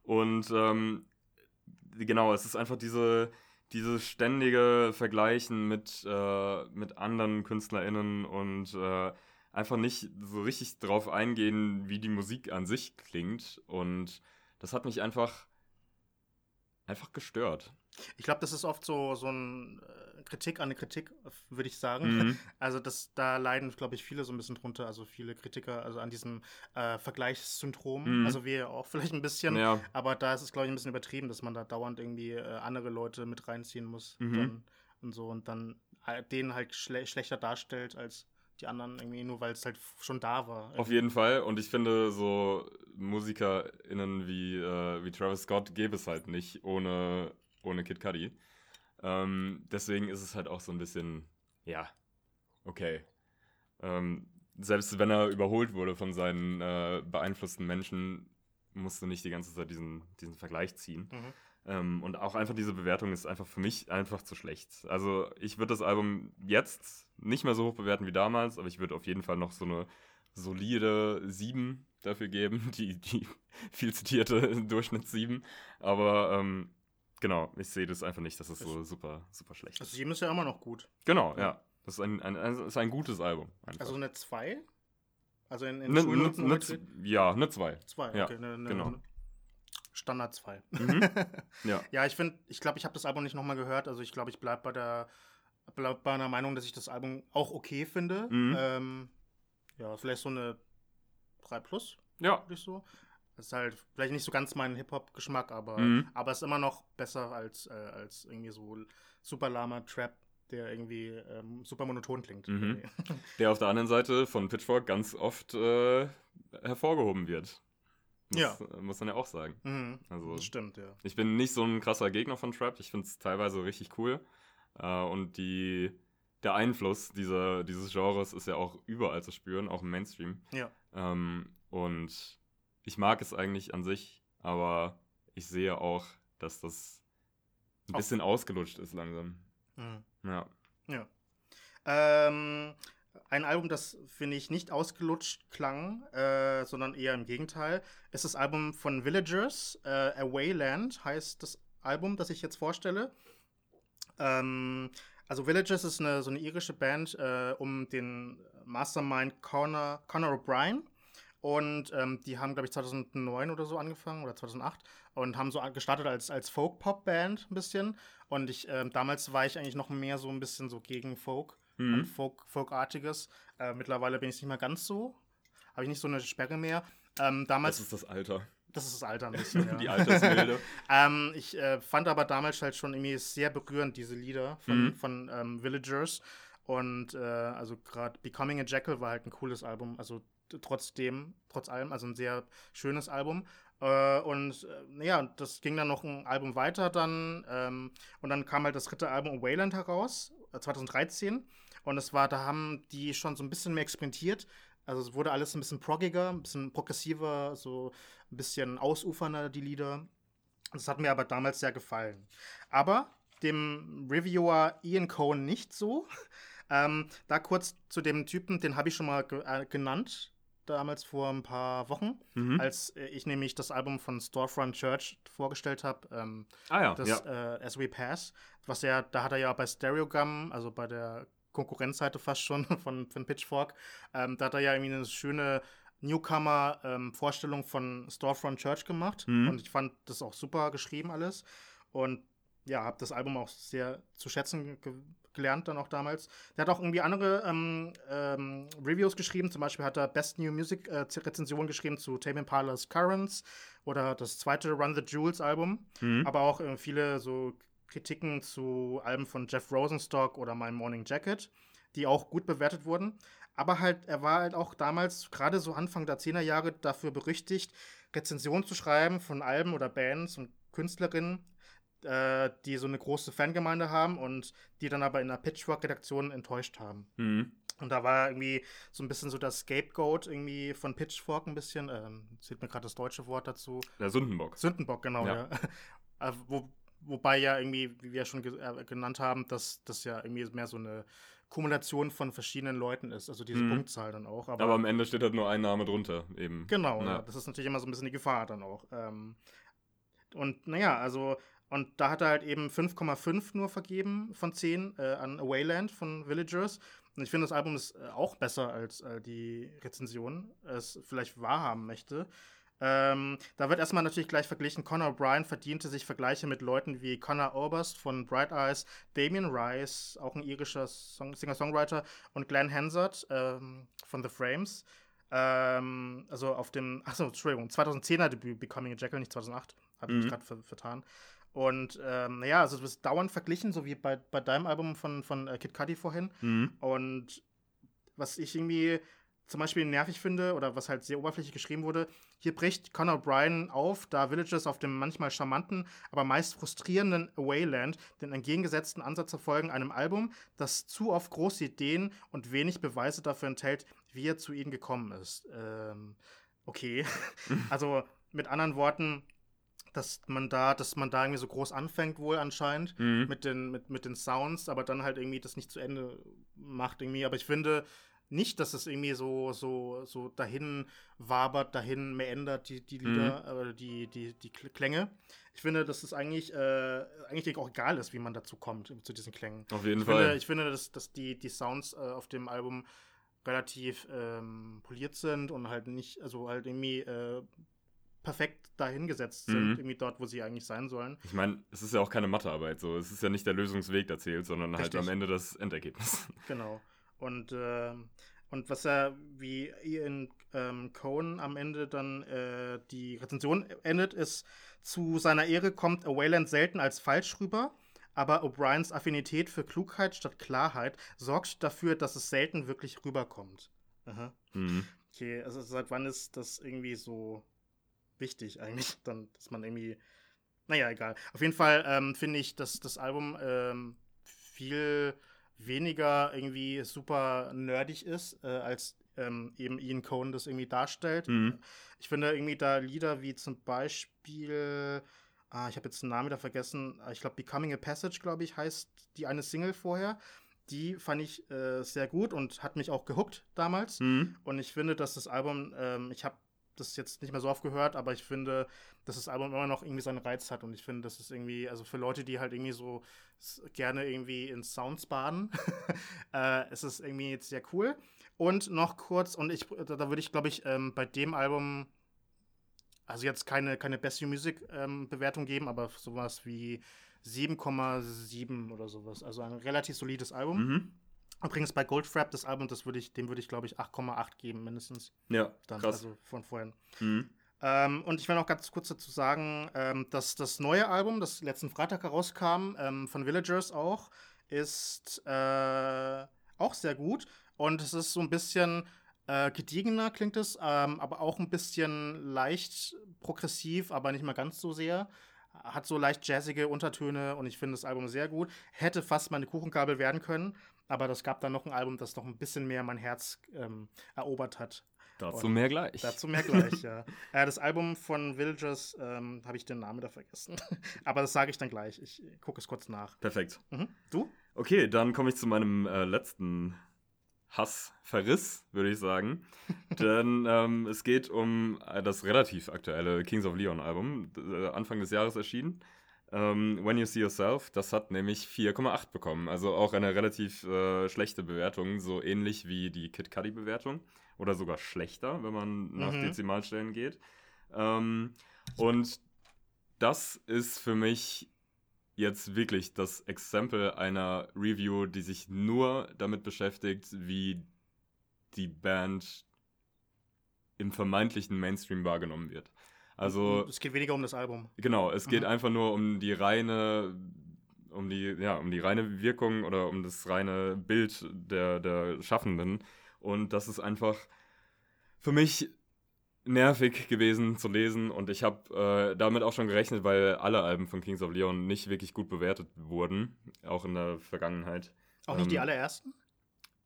Und ähm, genau, es ist einfach diese, dieses ständige Vergleichen mit, äh, mit anderen KünstlerInnen und äh, einfach nicht so richtig drauf eingehen, wie die Musik an sich klingt. Und das hat mich einfach, einfach gestört. Ich glaube, das ist oft so, so ein äh, Kritik an eine Kritik, würde ich sagen. Mhm. [LAUGHS] Also das, da leiden, glaube ich, viele so ein bisschen drunter, also viele Kritiker, also an diesem äh, Vergleichssyndrom. Mhm. Also wir ja auch [LAUGHS] vielleicht ein bisschen, ja. aber da ist es, glaube ich, ein bisschen übertrieben, dass man da dauernd irgendwie äh, andere Leute mit reinziehen muss mhm. dann, und so und dann äh, denen halt schle schlechter darstellt als die anderen irgendwie, nur weil es halt schon da war. Irgendwie. Auf jeden Fall. Und ich finde, so MusikerInnen wie, äh, wie Travis Scott gäbe es halt nicht ohne, ohne Kid Cudi. Ähm, deswegen ist es halt auch so ein bisschen, ja, okay. Ähm, selbst wenn er überholt wurde von seinen äh, beeinflussten Menschen, musst du nicht die ganze Zeit diesen, diesen Vergleich ziehen. Mhm. Ähm, und auch einfach diese Bewertung ist einfach für mich einfach zu schlecht. Also ich würde das Album jetzt nicht mehr so hoch bewerten wie damals, aber ich würde auf jeden Fall noch so eine solide 7 dafür geben, [LAUGHS] die, die viel zitierte [LAUGHS] Durchschnitt 7. Aber ähm, genau, ich sehe das einfach nicht, dass es so super, super schlecht ist. Also 7 ist ja immer noch gut. Genau, ja. Das ist ein, ein, ein, ist ein gutes Album. Einfach. Also eine 2? Also in, in ne, ne, ne, Ja, eine 2. 2, okay. Ja, ne, ne, genau. Standard 2. Mhm. [LAUGHS] Ja. ja, ich finde, ich glaube, ich habe das Album nicht nochmal gehört. Also ich glaube, ich bleibe bei der bleib bei einer Meinung, dass ich das Album auch okay finde. Mhm. Ähm, ja, vielleicht so eine 3 Plus. Ja. Ich so. Das ist halt vielleicht nicht so ganz mein Hip-Hop-Geschmack, aber, mhm. aber ist immer noch besser als, äh, als irgendwie so super lama Trap, der irgendwie ähm, super monoton klingt. Mhm. [LAUGHS] Der auf der anderen Seite von Pitchfork ganz oft äh, hervorgehoben wird. Muss, ja. Muss man ja auch sagen. Mhm. Also, das stimmt, ja. Ich bin nicht so ein krasser Gegner von Trap. Ich finde es teilweise richtig cool. Äh, und die, der Einfluss dieser, dieses Genres ist ja auch überall zu spüren, auch im Mainstream. Ja. Ähm, und ich mag es eigentlich an sich, aber ich sehe auch, dass das ein bisschen ausgelutscht ist langsam. Mhm. Ja. Ja. Ähm, ein Album, das, finde ich, nicht ausgelutscht klang, äh, sondern eher im Gegenteil, ist das Album von Villagers. Äh, Awayland heißt das Album, das ich jetzt vorstelle. Ähm, also Villagers ist eine, so eine irische Band äh, um den Mastermind Conor, Conor O'Brien. Und ähm, die haben, glaube ich, 2009 oder so angefangen oder 2008 und haben so gestartet als, als Folk-Pop-Band ein bisschen. Und ich, äh, damals war ich eigentlich noch mehr so ein bisschen so gegen Folk mhm. und Folk, Folkartiges. Äh, mittlerweile bin ich nicht mehr ganz so. Habe ich nicht so eine Sperre mehr. Ähm, damals, das ist das Alter. Das ist das Alter ein bisschen, [LAUGHS] ja. Die Altersmilde. [LAUGHS] ähm, ich äh, fand aber damals halt schon irgendwie sehr berührend, diese Lieder von, mhm. von ähm, Villagers. Und äh, also gerade Becoming a Jackal war halt ein cooles Album. Also trotzdem, trotz allem, also ein sehr schönes Album. Äh, und äh, ja, das ging dann noch ein Album weiter dann. Ähm, und dann kam halt das dritte Album Wayland heraus, 2013. Äh, und es war, da haben die schon so ein bisschen mehr experimentiert. Also es wurde alles ein bisschen proggiger, ein bisschen progressiver, so ein bisschen ausufernder, die Lieder. Das hat mir aber damals sehr gefallen. Aber dem Reviewer Ian Cohen nicht so. [LAUGHS] Ähm, da kurz zu dem Typen, den habe ich schon mal ge äh, genannt, damals vor ein paar Wochen, mhm. als äh, ich nämlich das Album von Storefront Church vorgestellt habe. Ähm, ah ja, das ja. Äh, As We Pass. Was er, da hat er ja bei Stereogum, also bei der Konkurrenzseite fast schon [LAUGHS] von, von Pitchfork, ähm, da hat er ja irgendwie eine schöne Newcomer-Vorstellung ähm, von Storefront Church gemacht. Mhm. Und ich fand das auch super geschrieben alles. Und ja, habe das Album auch sehr zu schätzen ge gelernt dann auch damals. Der hat auch irgendwie andere ähm, ähm, Reviews geschrieben. Zum Beispiel hat er Best New Music äh, Rezension geschrieben zu Tame Impala's Currents oder das zweite Run the Jewels Album, Mhm. aber auch äh, viele so Kritiken zu Alben von Jeff Rosenstock oder My Morning Jacket, die auch gut bewertet wurden. Aber halt, er war halt auch damals, gerade so Anfang der 10er Jahre, dafür berüchtigt, Rezensionen zu schreiben von Alben oder Bands und Künstlerinnen, äh, die so eine große Fangemeinde haben und die dann aber in der Pitchfork-Redaktion enttäuscht haben. Mhm. Und da war irgendwie so ein bisschen so das Scapegoat irgendwie von Pitchfork ein bisschen. Ähm, zählt mir gerade das deutsche Wort dazu. Der Sündenbock. Sündenbock, genau, Ja. ja. [LAUGHS] Äh, Wo, wobei ja irgendwie, wie wir schon ge äh, genannt haben, dass das ja irgendwie mehr so eine Kumulation von verschiedenen Leuten ist. Also diese Mhm. Punktzahl dann auch. Aber, Aber am Ende steht halt nur ein Name drunter, eben. genau, ja. das ist natürlich immer so ein bisschen die Gefahr dann auch. Ähm, und naja, also, und da hat er halt eben 5,5 nur vergeben von 10 äh, an Awayland von Villagers. Und ich finde, das Album ist äh, auch besser, als äh, die Rezension es vielleicht wahrhaben möchte. Ähm, da wird erstmal natürlich gleich verglichen, Conor O'Brien verdiente sich Vergleiche mit Leuten wie Conor Oberst von Bright Eyes, Damien Rice, auch ein irischer Song Singer-Songwriter, und Glenn Hansard ähm, von The Frames. Ähm, also auf dem, achso, Entschuldigung, 2010er Debüt Becoming a Jackal, nicht 2008, habe ich Mhm. mich gerade ver vertan. Und ähm, naja, also du wirst dauernd verglichen, so wie bei, bei deinem Album von, von äh, Kid Cudi vorhin. Mhm. Und was ich irgendwie zum Beispiel nervig finde oder was halt sehr oberflächlich geschrieben wurde, hier bricht Conor O'Brien auf, da Villagers auf dem manchmal charmanten, aber meist frustrierenden Awayland den entgegengesetzten Ansatz verfolgen, einem Album, das zu oft große Ideen und wenig Beweise dafür enthält, wie er zu ihnen gekommen ist. Ähm, okay. [LAUGHS] also mit anderen Worten, dass man da, dass man da irgendwie so groß anfängt, wohl anscheinend Mhm. mit den, mit, mit den Sounds, aber dann halt irgendwie das nicht zu Ende macht irgendwie. Aber ich finde nicht, dass es irgendwie so, so, so dahin wabert, dahin meandert, die, die Lieder, äh, die, die, die Kl- Klänge. Ich finde, dass es eigentlich, äh, eigentlich auch egal ist, wie man dazu kommt, zu diesen Klängen. Auf jeden Ich Fall. finde, ich finde dass, dass die, die Sounds äh, auf dem Album relativ ähm, poliert sind und halt nicht, also halt irgendwie äh, perfekt dahingesetzt sind, Mhm. irgendwie dort, wo sie eigentlich sein sollen. Ich meine, es ist ja auch keine Mathearbeit so. Es ist ja nicht der Lösungsweg, der zählt, sondern halt Richtig. am Ende das Endergebnis. [LAUGHS] Genau. Und, ähm, und was er, wie Ian ähm, Cohen am Ende dann äh, die Rezension endet, ist, zu seiner Ehre kommt Wayland selten als falsch rüber, aber O'Briens Affinität für Klugheit statt Klarheit sorgt dafür, dass es selten wirklich rüberkommt. Mhm. Okay, also seit wann ist das irgendwie so wichtig eigentlich, [LAUGHS] dann, dass man irgendwie, naja, egal. Auf jeden Fall ähm, finde ich, dass das Album ähm, viel weniger irgendwie super nerdig ist, äh, als ähm, eben Ian Cohen das irgendwie darstellt. Mhm. Ich finde irgendwie da Lieder wie zum Beispiel, ah, ich habe jetzt den Namen wieder vergessen, ah, ich glaube Becoming a Passage, glaube ich, heißt die eine Single vorher. Die fand ich äh, sehr gut und hat mich auch gehuckt damals. Mhm. Und ich finde, dass das Album, ähm, ich habe das jetzt nicht mehr so oft gehört, aber ich finde, dass das Album immer noch irgendwie seinen Reiz hat. Und ich finde, das ist irgendwie, also für Leute, die halt irgendwie so gerne irgendwie in Sounds baden, [LAUGHS] äh, ist es irgendwie jetzt sehr cool. Und noch kurz, und ich, da, da würde ich, glaube ich, ähm, bei dem Album, also jetzt keine, keine Best New Music ähm, Bewertung geben, aber sowas wie 7,7 oder sowas. Also ein relativ solides Album. Mhm. Übrigens bei Goldfrapp, das Album, das würde ich, dem würde ich, glaube ich, 8,8 geben, mindestens. Ja, Dann, krass. Also von vorhin. Mhm. Ähm, und ich will noch ganz kurz dazu sagen, ähm, dass das neue Album, das letzten Freitag herauskam, ähm, von Villagers auch, ist äh, auch sehr gut. Und es ist so ein bisschen äh, gediegener, klingt es, ähm, aber auch ein bisschen leicht progressiv, aber nicht mal ganz so sehr. Hat so leicht jazzige Untertöne und ich finde das Album sehr gut. Hätte fast meine Kuchenkabel werden können, aber das gab dann noch ein Album, das noch ein bisschen mehr mein Herz ähm, erobert hat. Dazu Und mehr gleich. Dazu mehr gleich, ja. [LAUGHS] Äh, das Album von Villagers ähm, habe ich den Namen da vergessen. [LAUGHS] Aber das sage ich dann gleich. Ich gucke es kurz nach. Perfekt. Mhm. Du? Okay, dann komme ich zu meinem äh, letzten Hassverriss, würde ich sagen. [LAUGHS] Denn ähm, es geht um äh, das relativ aktuelle Kings of Leon Album, äh, Anfang des Jahres erschienen. Ähm, When You See Yourself, das hat nämlich 4,8 bekommen. Also auch eine relativ äh, schlechte Bewertung, so ähnlich wie die Kid Cudi Bewertung. Oder sogar schlechter, wenn man nach Mhm. Dezimalstellen geht. Ähm, und das ist für mich jetzt wirklich das Exempel einer Review, die sich nur damit beschäftigt, wie die Band im vermeintlichen Mainstream wahrgenommen wird. Also. Es geht weniger um das Album. Genau, es geht mhm. einfach nur um die reine, um die, ja, um die reine Wirkung oder um das reine Bild der, der Schaffenden. Und das ist einfach für mich nervig gewesen zu lesen und ich habe äh, damit auch schon gerechnet, weil alle Alben von Kings of Leon nicht wirklich gut bewertet wurden, auch in der Vergangenheit. Auch nicht ähm, die allerersten?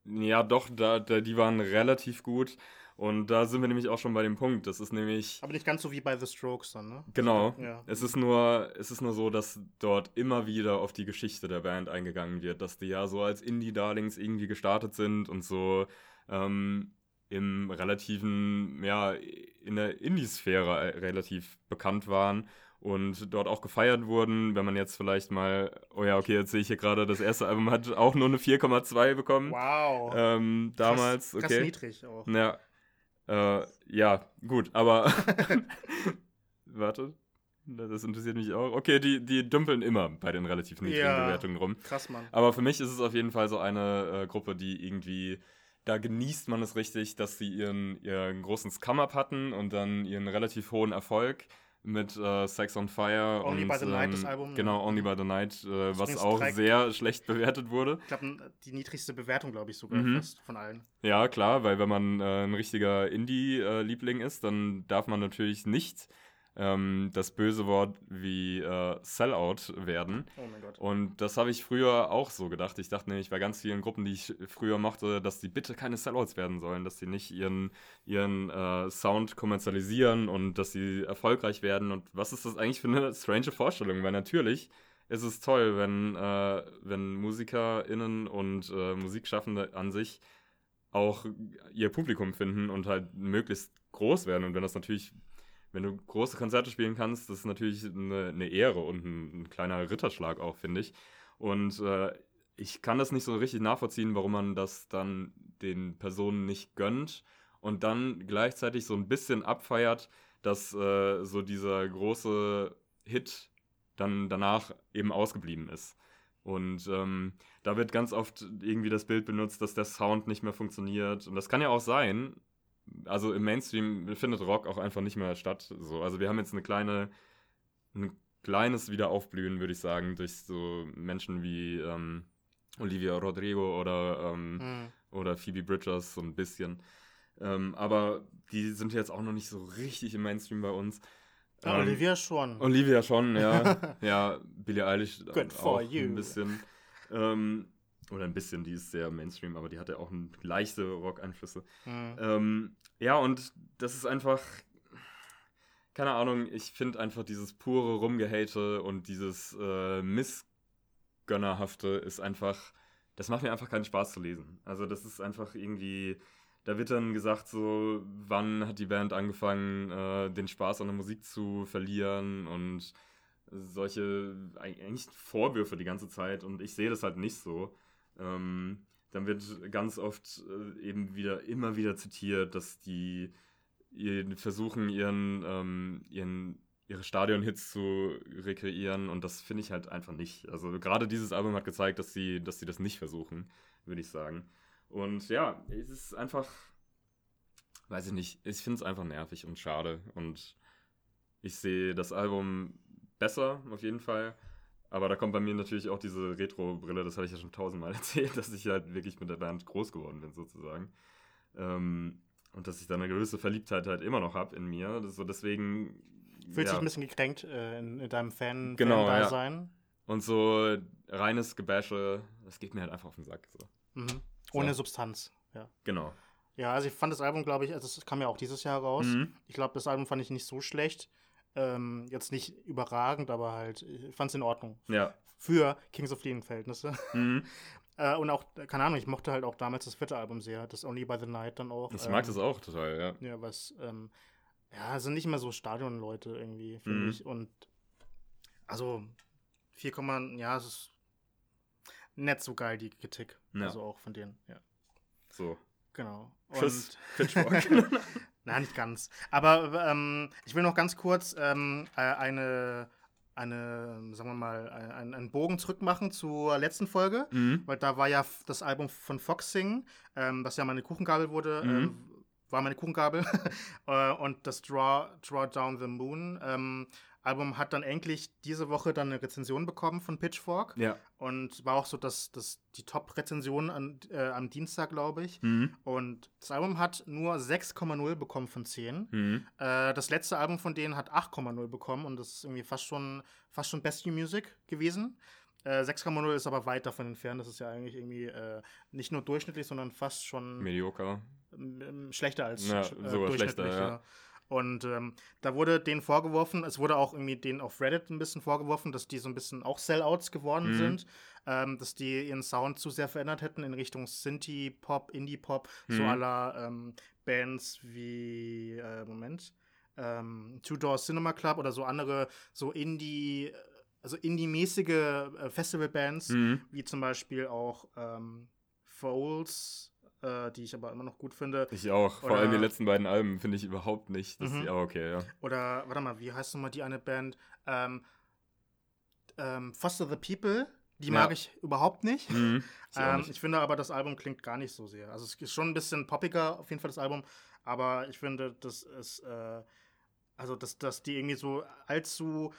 Ja, doch, da, da, die waren relativ gut. Und da sind wir nämlich auch schon bei dem Punkt. Das ist nämlich. Aber nicht ganz so wie bei The Strokes dann, ne? Genau. Ja. Es, ist nur, es ist nur so, dass dort immer wieder auf die Geschichte der Band eingegangen wird, dass die ja so als Indie-Darlings irgendwie gestartet sind und so ähm, im relativen, ja, in der Indie-Sphäre äh, relativ bekannt waren und dort auch gefeiert wurden. Wenn man jetzt vielleicht mal, oh ja, okay, jetzt sehe ich hier gerade, das erste Album hat auch nur eine 4,2 bekommen. Wow. Ähm, damals, krass, okay. Krass niedrig auch. Ja, äh, ja, gut, aber [LAUGHS] warte. Das interessiert mich auch. Okay, die, die dümpeln immer bei den relativ niedrigen ja, Bewertungen rum. Krass, Mann. Aber für mich ist es auf jeden Fall so eine äh, Gruppe, die irgendwie da genießt man es richtig, dass sie ihren, ihren großen Scum-Up hatten und dann ihren relativ hohen Erfolg mit äh, Sex on Fire Only und by the ähm, Night, das Album. Genau, Only by the Night, äh, was auch sehr schlecht bewertet wurde. Ich glaube, die niedrigste Bewertung, glaube ich, sogar mhm. fast von allen. Ja, klar, weil wenn man äh, ein richtiger Indie-Liebling ist, dann darf man natürlich nicht ähm, das böse Wort wie äh, Sellout werden. Oh mein Gott. Und das habe ich früher auch so gedacht. Ich dachte nämlich bei ganz vielen Gruppen, die ich früher mochte, dass die bitte keine Sellouts werden sollen, dass sie nicht ihren, ihren äh, Sound kommerzialisieren und dass sie erfolgreich werden. Und was ist das eigentlich für eine [LAUGHS] strange Vorstellung? Weil natürlich ist es toll, wenn, äh, wenn MusikerInnen und äh, Musikschaffende an sich auch ihr Publikum finden und halt möglichst groß werden. Und wenn das natürlich wenn du große Konzerte spielen kannst, das ist natürlich eine, eine Ehre und ein, ein, kleiner Ritterschlag auch, finde ich. Und äh, ich kann das nicht so richtig nachvollziehen, warum man das dann den Personen nicht gönnt und dann gleichzeitig so ein bisschen abfeiert, dass äh, so dieser große Hit dann danach eben ausgeblieben ist. Und ähm, da wird ganz oft irgendwie das Bild benutzt, dass der Sound nicht mehr funktioniert. Und das kann ja auch sein, also im Mainstream findet Rock auch einfach nicht mehr statt. So. Also wir haben jetzt eine kleine, ein kleines Wiederaufblühen, würde ich sagen, durch so Menschen wie ähm, Olivia Rodrigo oder, ähm, mhm. oder Phoebe Bridgers so ein bisschen. Ähm, aber die sind jetzt auch noch nicht so richtig im Mainstream bei uns. Ja, ähm, Olivia schon. Olivia schon, ja. [LAUGHS] ja, Billie Eilish Good auch ein bisschen. Ähm, oder ein bisschen, die ist sehr Mainstream, aber die hatte auch leichte Rock-Einflüsse. Mhm. Ähm, ja, und das ist einfach, keine Ahnung, ich finde einfach dieses pure Rumgehate und dieses äh, Missgönnerhafte ist einfach, das macht mir einfach keinen Spaß zu lesen. Also das ist einfach irgendwie, da wird dann gesagt so, wann hat die Band angefangen, äh, den Spaß an der Musik zu verlieren und solche eigentlich Vorwürfe die ganze Zeit und ich sehe das halt nicht so. Ähm, dann wird ganz oft äh, eben wieder, immer wieder zitiert, dass die versuchen, ihren, ähm, ihren, ihre Stadion-Hits zu rekreieren und das finde ich halt einfach nicht. Also gerade dieses Album hat gezeigt, dass sie, dass sie das nicht versuchen, würde ich sagen. Und ja, es ist einfach, weiß ich nicht, ich finde es einfach nervig und schade und ich sehe das Album besser auf jeden Fall. Aber da kommt bei mir natürlich auch diese Retro-Brille, das habe ich ja schon tausendmal [LAUGHS] erzählt, dass ich halt wirklich mit der Band groß geworden bin, sozusagen. Ähm, und dass ich da eine gewisse Verliebtheit halt immer noch habe in mir. So deswegen. Fühlt ja. sich ein bisschen gekränkt äh, in, in, deinem Fan genau, Fan-Dasein. Ja. Und so reines Gebäsche, das geht mir halt einfach auf den Sack. So. Mhm. Ohne so. Substanz, ja. Genau. Ja, also ich fand das Album, glaube ich, also es kam ja auch dieses Jahr raus. Mhm. Ich glaube, das Album fand ich nicht so schlecht. Ähm, jetzt nicht überragend, aber halt, ich fand es in Ordnung. Ja. Für Kings of Leon-Verhältnisse. Mhm. [LAUGHS] äh, und auch, keine Ahnung, ich mochte halt auch damals das vierte Album sehr, das Only by the Night dann auch. Ich ähm, mag das auch total, ja. Ja, was, ähm, ja, sind nicht mehr so Stadionleute irgendwie, finde mhm. ich. Und also 4, ja, es ist nicht so geil, die Kritik. Ja. Also auch von denen, ja. So. Genau. Tschüss, Pitchfork. [LAUGHS] [LAUGHS] Nein, nicht ganz. Aber ähm, ich will noch ganz kurz ähm, äh, eine, eine, sagen wir mal, einen, einen Bogen zurückmachen zur letzten Folge, mhm. weil da war ja das Album von Foxing, ähm, das ja meine Kuchengabel wurde, mhm. Ähm, war meine Kuchengabel. [LAUGHS] Äh, und das Draw, Draw Down the Moon ähm, Album hat dann endlich diese Woche dann eine Rezension bekommen von Pitchfork. Ja. Und war auch so das, das, die Top-Rezension an, äh, am Dienstag, glaube ich. Mhm. Und das Album hat nur 6,0 bekommen von 10. Mhm. Äh, das letzte Album von denen hat 8,0 bekommen und das ist irgendwie fast schon, fast schon Best New Music gewesen. Äh, 6,0 ist aber weit davon entfernt. Das ist ja eigentlich irgendwie äh, nicht nur durchschnittlich, sondern fast schon Medioker. schlechter als Ja, äh, sogar durchschnittlich, schlechter, ja. Und ähm, da wurde denen vorgeworfen, es wurde auch irgendwie denen auf Reddit ein bisschen vorgeworfen, dass die so ein bisschen auch Sellouts geworden Mhm. sind, ähm, dass die ihren Sound zu sehr verändert hätten in Richtung Synthie-Pop, Indie-Pop, so Mhm. aller ähm, Bands wie, äh, Moment, ähm, Two Door Cinema Club oder so andere, so Indie, also Indie-mäßige äh, Festival-Bands, Mhm. wie zum Beispiel auch ähm, Foles, äh, die ich aber immer noch gut finde. Ich auch. Vor Oder- allem die letzten beiden Alben finde ich überhaupt nicht. Das, Mhm. Aber okay, ja. Oder, warte mal, wie heißt nochmal die eine Band? Ähm, ähm, Foster the People, die Ja. mag ich überhaupt nicht. Mhm. Ich [LAUGHS] Ähm, nicht. ich finde aber, das Album klingt gar nicht so sehr. Also es ist schon ein bisschen poppiger, auf jeden Fall das Album, aber ich finde, das ist, äh, also dass, dass die irgendwie so allzu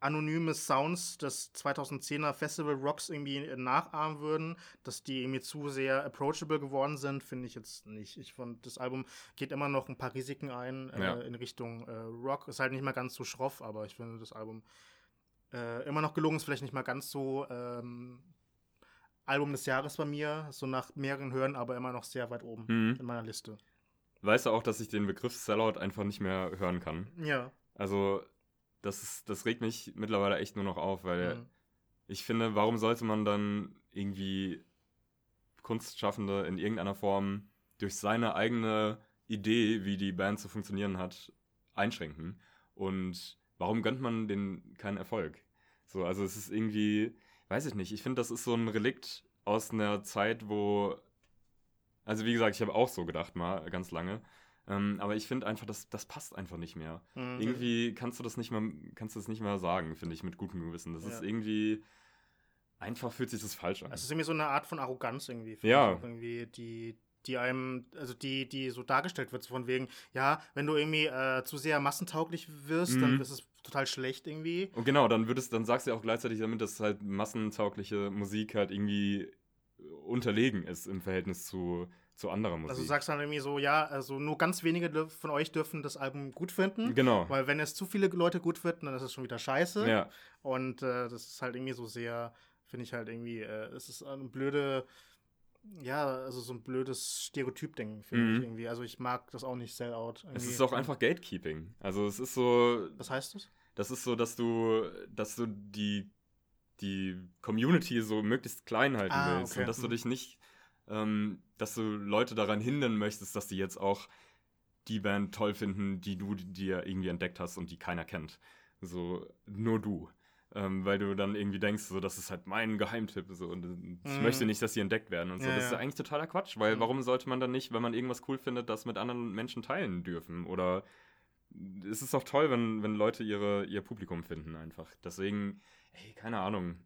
anonyme Sounds des 2010er Festival Rocks irgendwie nachahmen würden, dass die irgendwie zu sehr approachable geworden sind, finde ich jetzt nicht. Ich fand, das Album geht immer noch ein paar Risiken ein äh, Ja. in Richtung äh, Rock. Ist halt nicht mal ganz so schroff, aber ich finde das Album äh, immer noch gelungen. Ist vielleicht nicht mal ganz so ähm, Album des Jahres bei mir, so nach mehreren Hören, aber immer noch sehr weit oben Mhm. in meiner Liste. Weißt du auch, dass ich den Begriff Sellout einfach nicht mehr hören kann? Ja. Also, das, ist, das regt mich mittlerweile echt nur noch auf, weil Mhm. ich finde, warum sollte man dann irgendwie Kunstschaffende in irgendeiner Form durch seine eigene Idee, wie die Band zu funktionieren hat, einschränken? Und warum gönnt man denen keinen Erfolg? So, also es ist irgendwie, weiß ich nicht, ich finde, das ist so ein Relikt aus einer Zeit, wo, also wie gesagt, ich habe auch so gedacht mal ganz lange, ähm, aber ich finde einfach, das, das passt einfach nicht mehr. Mhm. Irgendwie kannst du das nicht mehr, kannst du das nicht mehr sagen, finde ich, mit gutem Gewissen. Das Ja. ist irgendwie, einfach fühlt sich das falsch an. Es ist irgendwie so eine Art von Arroganz irgendwie. Ja. Irgendwie, die, die einem, also die, die so dargestellt wird, so von wegen, ja, wenn du irgendwie äh, zu sehr massentauglich wirst, dann Mhm. ist es total schlecht irgendwie. Und genau, dann würdest, dann sagst du ja auch gleichzeitig damit, dass halt massentaugliche Musik halt irgendwie unterlegen ist im Verhältnis zu, zu anderer Musik. Also du sagst dann irgendwie so, ja, also nur ganz wenige von euch dürfen das Album gut finden. genau. Weil wenn es zu viele Leute gut finden, dann ist es schon wieder scheiße. Ja, Und äh, das ist halt irgendwie so sehr, finde ich halt irgendwie, äh, es ist eine blöde, ja, also so ein blödes Stereotyp-Ding, finde Mhm. ich irgendwie. Also ich mag das auch nicht Sellout. es irgendwie. ist auch einfach Gatekeeping. Also es ist so, Was heißt das? das ist so, dass du, dass du die, die Community so möglichst klein halten Ah, willst okay. und dass du Mhm. dich nicht, ähm, dass du Leute daran hindern möchtest, dass die jetzt auch die Band toll finden, die du dir irgendwie entdeckt hast und die keiner kennt. So, nur du. Ähm, weil du dann irgendwie denkst, so, das ist halt mein Geheimtipp. So, und ich Mhm. möchte nicht, dass die entdeckt werden und so. Ja, das ist ja eigentlich totaler Quatsch, weil Mhm. warum sollte man dann nicht, wenn man irgendwas cool findet, das mit anderen Menschen teilen dürfen? Oder es ist doch toll, wenn, wenn Leute ihre, ihr Publikum finden einfach. Deswegen, ey, keine Ahnung.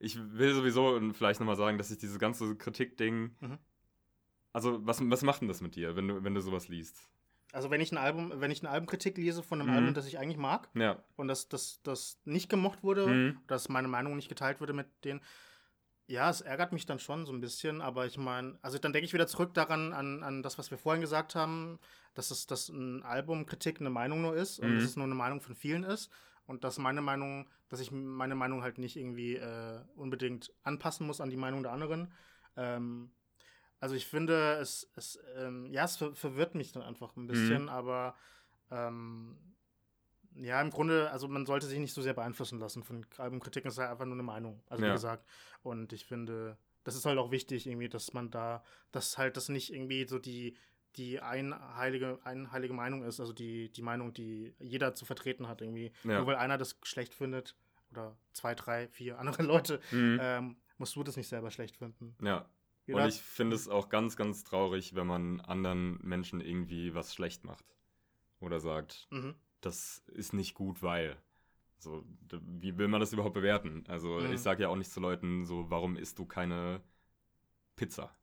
Ich will sowieso vielleicht nochmal sagen, dass ich dieses ganze Kritik-Ding. Mhm. Also, was, was macht denn das mit dir, wenn du, wenn du sowas liest? Also wenn ich ein Album, wenn ich eine Albumkritik lese von einem Mhm. Album, das ich eigentlich mag Ja. und das, das, das nicht gemocht wurde, Mhm. dass meine Meinung nicht geteilt wurde mit denen, ja, es ärgert mich dann schon so ein bisschen, aber ich meine, also dann denke ich wieder zurück daran, an, an das, was wir vorhin gesagt haben, dass es dass ein Albumkritik eine Meinung nur ist und Mhm. dass es nur eine Meinung von vielen ist und dass meine Meinung, dass ich meine Meinung halt nicht irgendwie äh, unbedingt anpassen muss an die Meinung der anderen. Ähm, also ich finde, es, es ähm, ja, es ver verwirrt mich dann einfach ein bisschen, aber ähm, ja, im Grunde, also man sollte sich nicht so sehr beeinflussen lassen von Albumkritiken, es ist halt einfach nur eine Meinung, also wie Ja. gesagt. Und ich finde, das ist halt auch wichtig, irgendwie, dass man da, dass halt das nicht irgendwie so die, die einheilige, einheilige Meinung ist, also die, die Meinung, die jeder zu vertreten hat, irgendwie. Ja. Nur weil einer das schlecht findet oder zwei, drei, vier andere [LAUGHS] Leute, Mhm. ähm, musst du das nicht selber schlecht finden. ja. Jeder Und ich finde es auch ganz, ganz traurig, wenn man anderen Menschen irgendwie was schlecht macht. Oder sagt, Mhm. das ist nicht gut, weil. So, wie will man das überhaupt bewerten? Also, Mhm. ich sage ja auch nicht zu Leuten so, warum isst du keine Pizza?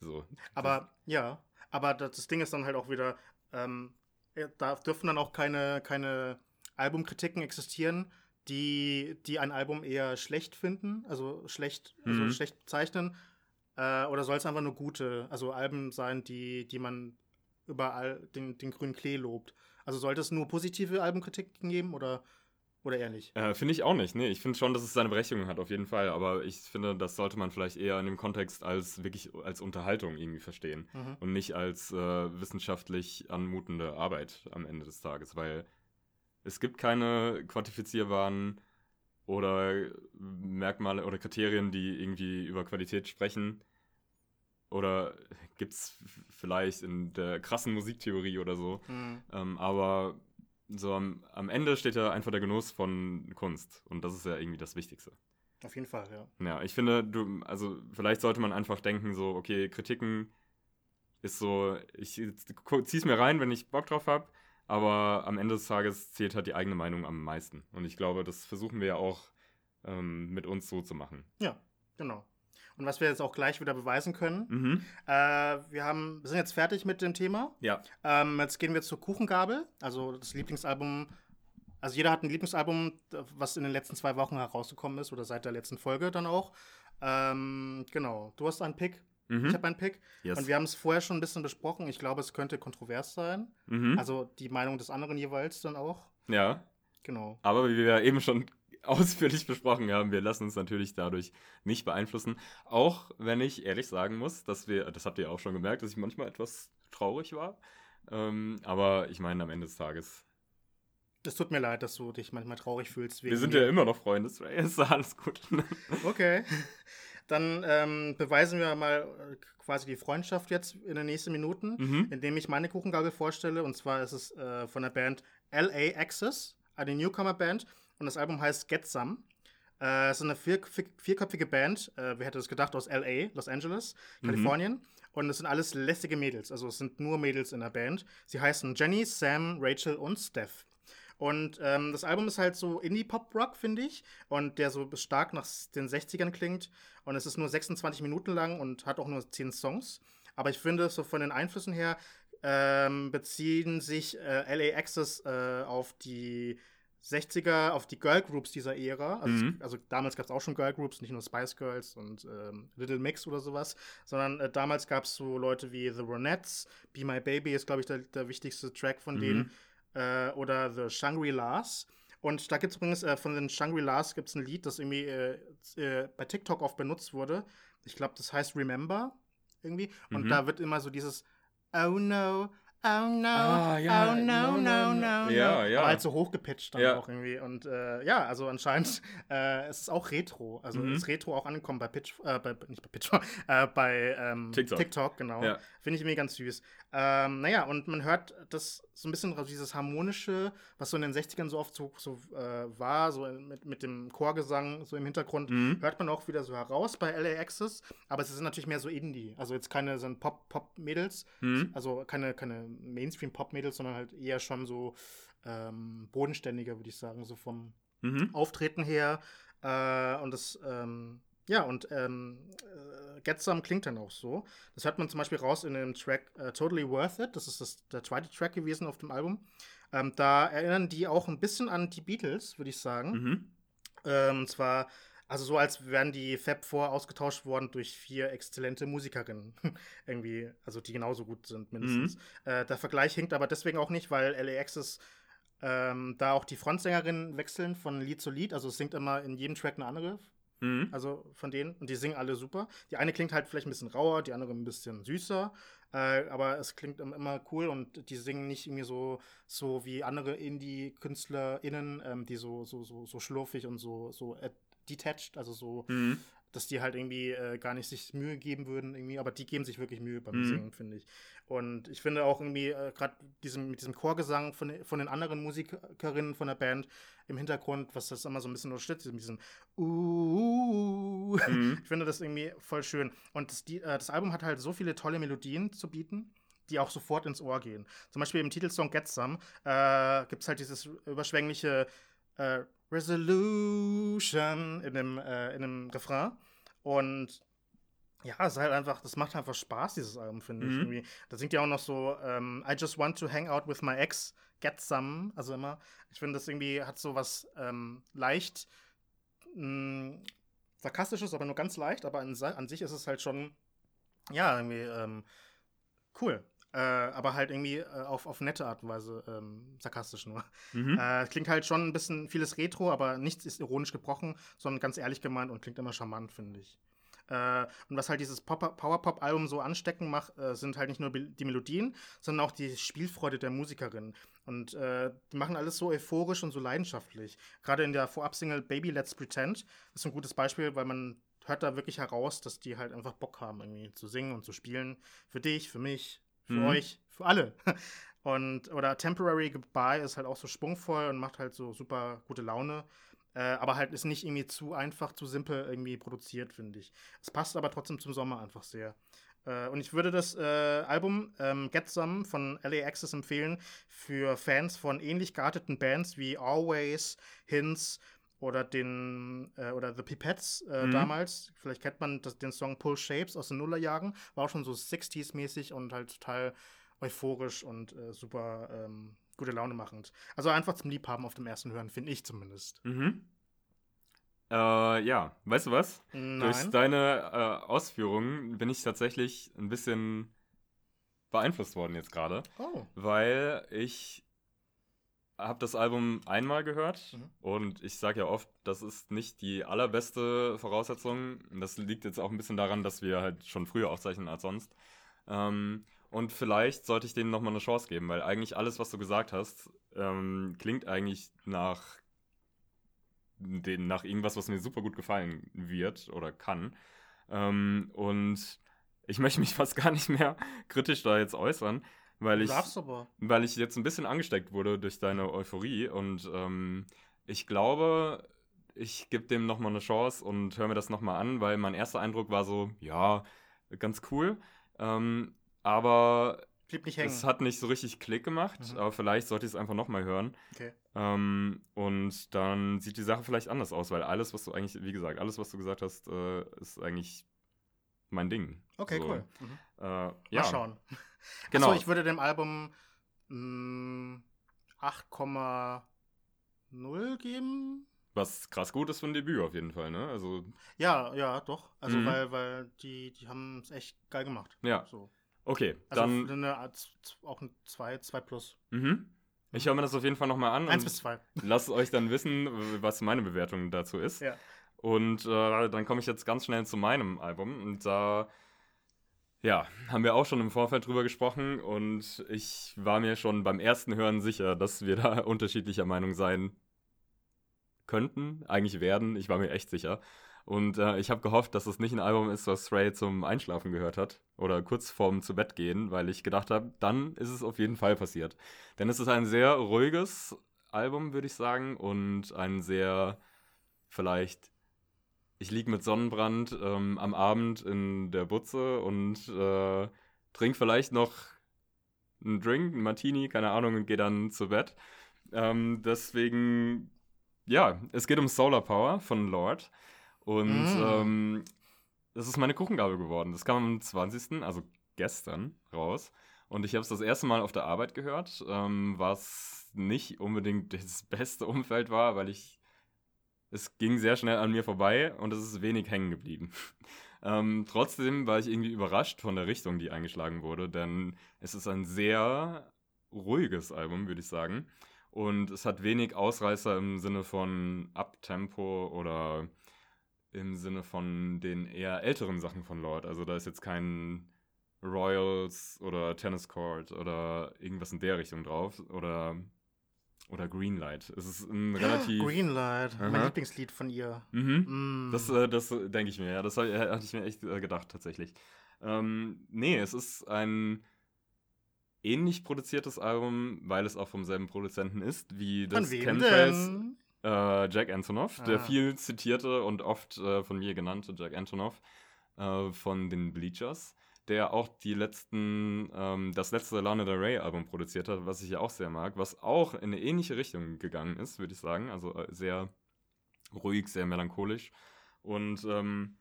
So. Aber ja, aber das Ding ist dann halt auch wieder, ähm, da dürfen dann auch keine, keine Albumkritiken existieren, die, die ein Album eher schlecht finden, also schlecht, also Mhm. schlecht bezeichnen. Äh, oder soll es einfach nur gute, also Alben sein, die, die man überall den, den grünen Klee lobt? Also sollte es nur positive Albumkritiken geben oder, oder eher nicht? Äh, finde ich auch nicht. Nee, ich finde schon, dass es seine Berechtigung hat, auf jeden Fall. Aber ich finde, das sollte man vielleicht eher in dem Kontext als wirklich als Unterhaltung irgendwie verstehen. Mhm. Und nicht als äh, wissenschaftlich anmutende Arbeit am Ende des Tages. Weil es gibt keine quantifizierbaren oder Merkmale oder Kriterien, die irgendwie über Qualität sprechen. Oder gibt es vielleicht in der krassen Musiktheorie oder so. Mhm. Ähm, aber so am, am Ende steht ja einfach der Genuss von Kunst. Und das ist ja irgendwie das Wichtigste. Auf jeden Fall, ja. Ja, ich finde, du, also vielleicht sollte man einfach denken, so, okay, Kritiken ist so, ich zieh's mir rein, wenn ich Bock drauf habe, aber am Ende des Tages zählt halt die eigene Meinung am meisten. Und ich glaube, das versuchen wir ja auch ähm, mit uns so zu machen. Ja, genau. Und was wir jetzt auch gleich wieder beweisen können, Mhm. äh, wir, haben, wir sind jetzt fertig mit dem Thema. Ja. Ähm, jetzt gehen wir zur Kuchengabel, also das Lieblingsalbum. Also jeder hat ein Lieblingsalbum, was in den letzten zwei Wochen herausgekommen ist oder seit der letzten Folge dann auch. Ähm, genau, du hast einen Pick, Mhm. ich habe einen Pick. yes. Und wir haben es vorher schon ein bisschen besprochen. Ich glaube, es könnte kontrovers sein. mhm. Also die Meinung des anderen jeweils dann auch. ja, Genau. Aber wie wir ja eben schon ausführlich besprochen haben, wir lassen uns natürlich dadurch nicht beeinflussen. Auch wenn ich ehrlich sagen muss, dass wir, das habt ihr auch schon gemerkt, dass ich manchmal etwas traurig war. Ähm, aber ich meine, am Ende des Tages. Es tut mir leid, dass du dich manchmal traurig fühlst. Wir sind ja immer noch Freunde, Stray, ist alles gut. [LAUGHS] Okay. Dann ähm, beweisen wir mal äh, quasi die Freundschaft jetzt in den nächsten Minuten, mhm. indem ich meine Kuchengabel vorstelle. Und zwar ist es äh, von der Band LA Access, eine Newcomer-Band. Und das Album heißt Get Some. Äh, es ist eine vier, vier, vierköpfige Band. Äh, wer hätte das gedacht? Aus LA, Los Angeles, Mhm. Kalifornien. Und es sind alles lästige Mädels. Also es sind nur Mädels in der Band. Sie heißen Jenny, Sam, Rachel und Steph. Und ähm, das Album ist halt so Indie-Pop-Rock, finde ich. Und der so stark nach den 60ern klingt. Und es ist nur 26 Minuten lang und hat auch nur 10 Songs. Aber ich finde, so von den Einflüssen her ähm, beziehen sich äh, LA Access äh, auf die 60er, auf die Girl Groups dieser Ära. Also, Mhm. es, also damals gab es auch schon Girl Groups, nicht nur Spice Girls und ähm, Little Mix oder sowas, sondern äh, damals gab es so Leute wie The Ronettes, Be My Baby ist, glaube ich, der, der wichtigste Track von Mhm. denen, äh, oder The Shangri-Las. Und da gibt es übrigens äh, von den Shangri-Las gibt es ein Lied, das irgendwie äh, äh, bei TikTok oft benutzt wurde. Ich glaube, das heißt Remember irgendwie. Und Mhm. da wird immer so dieses Oh no, oh no, Ah, ja, oh no, no, no, no. Ja, ja. Aber halt so hochgepitcht dann Ja. auch irgendwie. Und äh, ja, also anscheinend [LAUGHS] äh, es ist auch Retro. Also Mhm. ist Retro auch angekommen bei Pitch, äh, bei, nicht bei Pitch, [LAUGHS] äh, bei ähm, TikTok. genau. Ja. Finde ich irgendwie ganz süß. Ähm, naja, und man hört das so ein bisschen, also dieses harmonische, was so in den 60ern so oft so, so äh, war, so mit, mit dem Chorgesang so im Hintergrund, Mhm. hört man auch wieder so heraus bei LA Access. Aber es sind natürlich mehr so Indie. Also jetzt keine so ein Pop- Pop-Mädels, Mhm. also keine, keine Mainstream-Pop-Mädels, sondern halt eher schon so ähm, bodenständiger, würde ich sagen, so vom Mhm. Auftreten her. Äh, und das, ähm, ja, und ähm, äh, Get Some klingt dann auch so. Das hört man zum Beispiel raus in dem Track äh, Totally Worth It. Das ist das, der zweite Track gewesen auf dem Album. Ähm, da erinnern die auch ein bisschen an die Beatles, würde ich sagen. Mhm. Ähm, und zwar, also so als wären die Fab 4 ausgetauscht worden durch vier exzellente Musikerinnen. [LAUGHS] Irgendwie, also die genauso gut sind, mindestens. Äh, der Vergleich hinkt aber deswegen auch nicht, weil LAX ähm, da auch die Frontsängerinnen wechseln von Lied zu Lied. Also es singt immer in jedem Track eine andere. Mhm. Also von denen. Und die singen alle super. Die eine klingt halt vielleicht ein bisschen rauer, die andere ein bisschen süßer. Äh, aber es klingt im- immer cool und die singen nicht irgendwie so, so wie andere Indie-KünstlerInnen, ähm, die so, so, so, so schlurfig und so, so detached, also so, Mhm. dass die halt irgendwie äh, gar nicht sich Mühe geben würden, irgendwie, aber die geben sich wirklich Mühe beim Mhm. Singen, finde ich. Und ich finde auch irgendwie, äh, gerade diesem, mit diesem Chorgesang von, den- von den anderen Musikerinnen von der Band im Hintergrund, was das immer so ein bisschen unterstützt, mit diesem Uh, Mhm. [LAUGHS] ich finde das irgendwie voll schön. Und das, die, äh, das Album hat halt so viele tolle Melodien zu bieten, die auch sofort ins Ohr gehen. Zum Beispiel im Titelsong Get Some äh, gibt es halt dieses überschwängliche äh, Resolution in dem, äh, in dem Refrain. Und Ja, es ist halt einfach, das macht einfach Spaß, dieses Album, finde ich. Mhm. Irgendwie. Da singt ja auch noch so, ähm, I just want to hang out with my ex, get some, also immer. Ich finde, das irgendwie hat so was ähm, leicht mh, sarkastisches, aber nur ganz leicht, aber an, an sich ist es halt schon, ja, irgendwie ähm, cool. Äh, aber halt irgendwie äh, auf, auf nette Art und Weise ähm, sarkastisch nur. Mhm. Äh, klingt halt schon ein bisschen vieles Retro, aber nichts ist ironisch gebrochen, sondern ganz ehrlich gemeint und klingt immer charmant, finde ich. Äh, und was halt dieses Pop- Power-Pop-Album so anstecken macht, äh, sind halt nicht nur die Melodien, sondern auch die Spielfreude der Musikerin. Und äh, die machen alles so euphorisch und so leidenschaftlich. Gerade in der Vorab-Single Baby Let's Pretend ist ein gutes Beispiel, weil man hört da wirklich heraus, dass die halt einfach Bock haben, irgendwie zu singen und zu spielen. Für dich, für mich, für Mhm. euch, für alle. [LAUGHS] Und, oder Temporary Goodbye ist halt auch so schwungvoll und macht halt so super gute Laune. Äh, aber halt ist nicht irgendwie zu einfach, zu simpel irgendwie produziert, finde ich. Es passt aber trotzdem zum Sommer einfach sehr. Äh, und ich würde das äh, Album ähm, Get Some von LA Access empfehlen für Fans von ähnlich gearteten Bands wie Always, Hints oder den äh, oder The Pipettes äh, Mhm. damals. Vielleicht kennt man das, den Song Pull Shapes aus den Nullerjahren. War auch schon so 60s-mäßig und halt total euphorisch und äh, super ähm, gute Laune machend. Also einfach zum Liebhaben auf dem ersten Hören, finde ich zumindest. Mhm. Äh, ja, weißt du was? Durch Nein. deine äh, Ausführungen bin ich tatsächlich ein bisschen beeinflusst worden jetzt gerade, Oh. weil ich habe das Album einmal gehört Mhm. und ich sage ja oft, das ist nicht die allerbeste Voraussetzung. Das liegt jetzt auch ein bisschen daran, dass wir halt schon früher aufzeichnen als sonst. Ähm, und vielleicht sollte ich denen nochmal eine Chance geben, weil eigentlich alles, was du gesagt hast, ähm, klingt eigentlich nach, den, nach irgendwas, was mir super gut gefallen wird oder kann. Ähm, und ich möchte mich [LAUGHS] fast gar nicht mehr kritisch da jetzt äußern, weil ich, weil ich jetzt ein bisschen angesteckt wurde durch deine Euphorie und ähm, ich glaube, ich gebe dem nochmal eine Chance und höre mir das nochmal an, weil mein erster Eindruck war so, ja, ganz cool. Ähm, aber es hat nicht so richtig Klick gemacht, Mhm. aber vielleicht sollte ich es einfach nochmal hören. Okay. Ähm, und dann sieht die Sache vielleicht anders aus, weil alles, was du eigentlich, wie gesagt, alles, was du gesagt hast, äh, ist eigentlich mein Ding. Okay, So, cool. Mhm. Äh, Mal ja, schauen. [LAUGHS] genau. Achso, ich würde dem Album mh, 8,0 geben. was krass gut ist für ein Debüt auf jeden Fall, ne? Also, Ja, ja, doch. Also, Mhm. weil, weil die, die haben es echt geil gemacht. ja, So. okay, Also dann, eine, Art- auch ein 2, 2 plus. mhm. Ich höre mir das auf jeden Fall nochmal an 1 und bis 2. [LAUGHS] lasst euch dann wissen, was meine Bewertung dazu ist. Ja. Und äh, dann komme ich jetzt ganz schnell zu meinem Album. Und da, ja, haben wir auch schon im Vorfeld drüber gesprochen. Und ich war mir schon beim ersten Hören sicher, dass wir da [LAUGHS] unterschiedlicher Meinung sein könnten, eigentlich werden. Ich war mir echt sicher. Und äh, ich habe gehofft, dass es nicht ein Album ist, was Stray zum Einschlafen gehört hat. Oder kurz vorm zu Bett gehen, weil ich gedacht habe, dann ist es auf jeden Fall passiert. Denn es ist ein sehr ruhiges Album, würde ich sagen. Und ein sehr, vielleicht ich liege mit Sonnenbrand ähm, am Abend in der Butze und äh, trinke vielleicht noch einen Drink, einen Martini, keine Ahnung, und gehe dann zu Bett. Ähm, deswegen, ja, es geht um Solar Power von Lord. Und Mm. ähm, das ist meine Kuchengabel geworden. Das kam am 20., also gestern, raus. Und ich habe es das erste Mal auf der Arbeit gehört, ähm, was nicht unbedingt das [LAUGHS] beste Umfeld war, weil ich es ging sehr schnell an mir vorbei und es ist wenig hängen geblieben. [LAUGHS] ähm, trotzdem war ich irgendwie überrascht von der Richtung, die eingeschlagen wurde, denn es ist ein sehr ruhiges Album, würde ich sagen. Und es hat wenig Ausreißer im Sinne von Abtempo oder im Sinne von den eher älteren Sachen von Lord. Also da ist jetzt kein Royals oder Tennis Court oder irgendwas in der Richtung drauf oder oder Greenlight. Es ist ein relativ Greenlight, mein Aha. Lieblingslied von ihr. Mhm. Mm. Das, äh, das äh, denke ich mir, ja. Das äh, hatte ich mir echt äh, gedacht, tatsächlich. Ähm, nee, es ist ein ähnlich produziertes Album, weil es auch vom selben Produzenten ist, wie das Chemtrails äh, Jack Antonoff, der Ah. viel zitierte und oft äh, von mir genannte Jack Antonoff von den Bleachers, der auch die letzten, ähm, das letzte Lana Del Rey Album produziert hat, was ich ja auch sehr mag, was auch in eine ähnliche Richtung gegangen ist, würde ich sagen. Also äh, sehr ruhig, sehr melancholisch. Und ähm,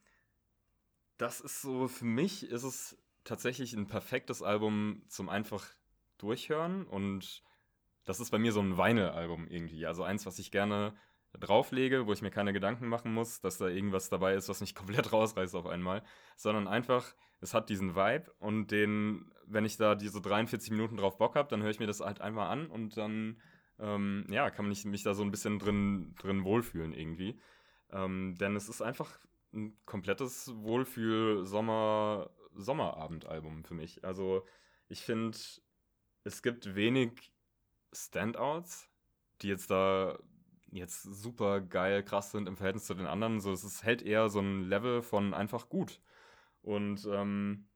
das ist so, für mich ist es tatsächlich ein perfektes Album zum einfach durchhören und das ist bei mir so ein Vinyl-Album irgendwie. Also eins, was ich gerne drauflege, wo ich mir keine Gedanken machen muss, dass da irgendwas dabei ist, was mich [LAUGHS] komplett rausreißt auf einmal, sondern einfach, es hat diesen Vibe und den, wenn ich da diese 43 Minuten drauf Bock habe, dann höre ich mir das halt einmal an und dann, ähm, ja, kann ich mich da so ein bisschen drin, drin wohlfühlen irgendwie. Ähm, denn es ist einfach ein komplettes Wohlfühl-Sommer- Sommerabendalbum für mich. Also ich finde, es gibt wenig Standouts, die jetzt da jetzt super geil, krass sind im Verhältnis zu den anderen. So, es hält eher so ein Level von einfach gut. Und ähm,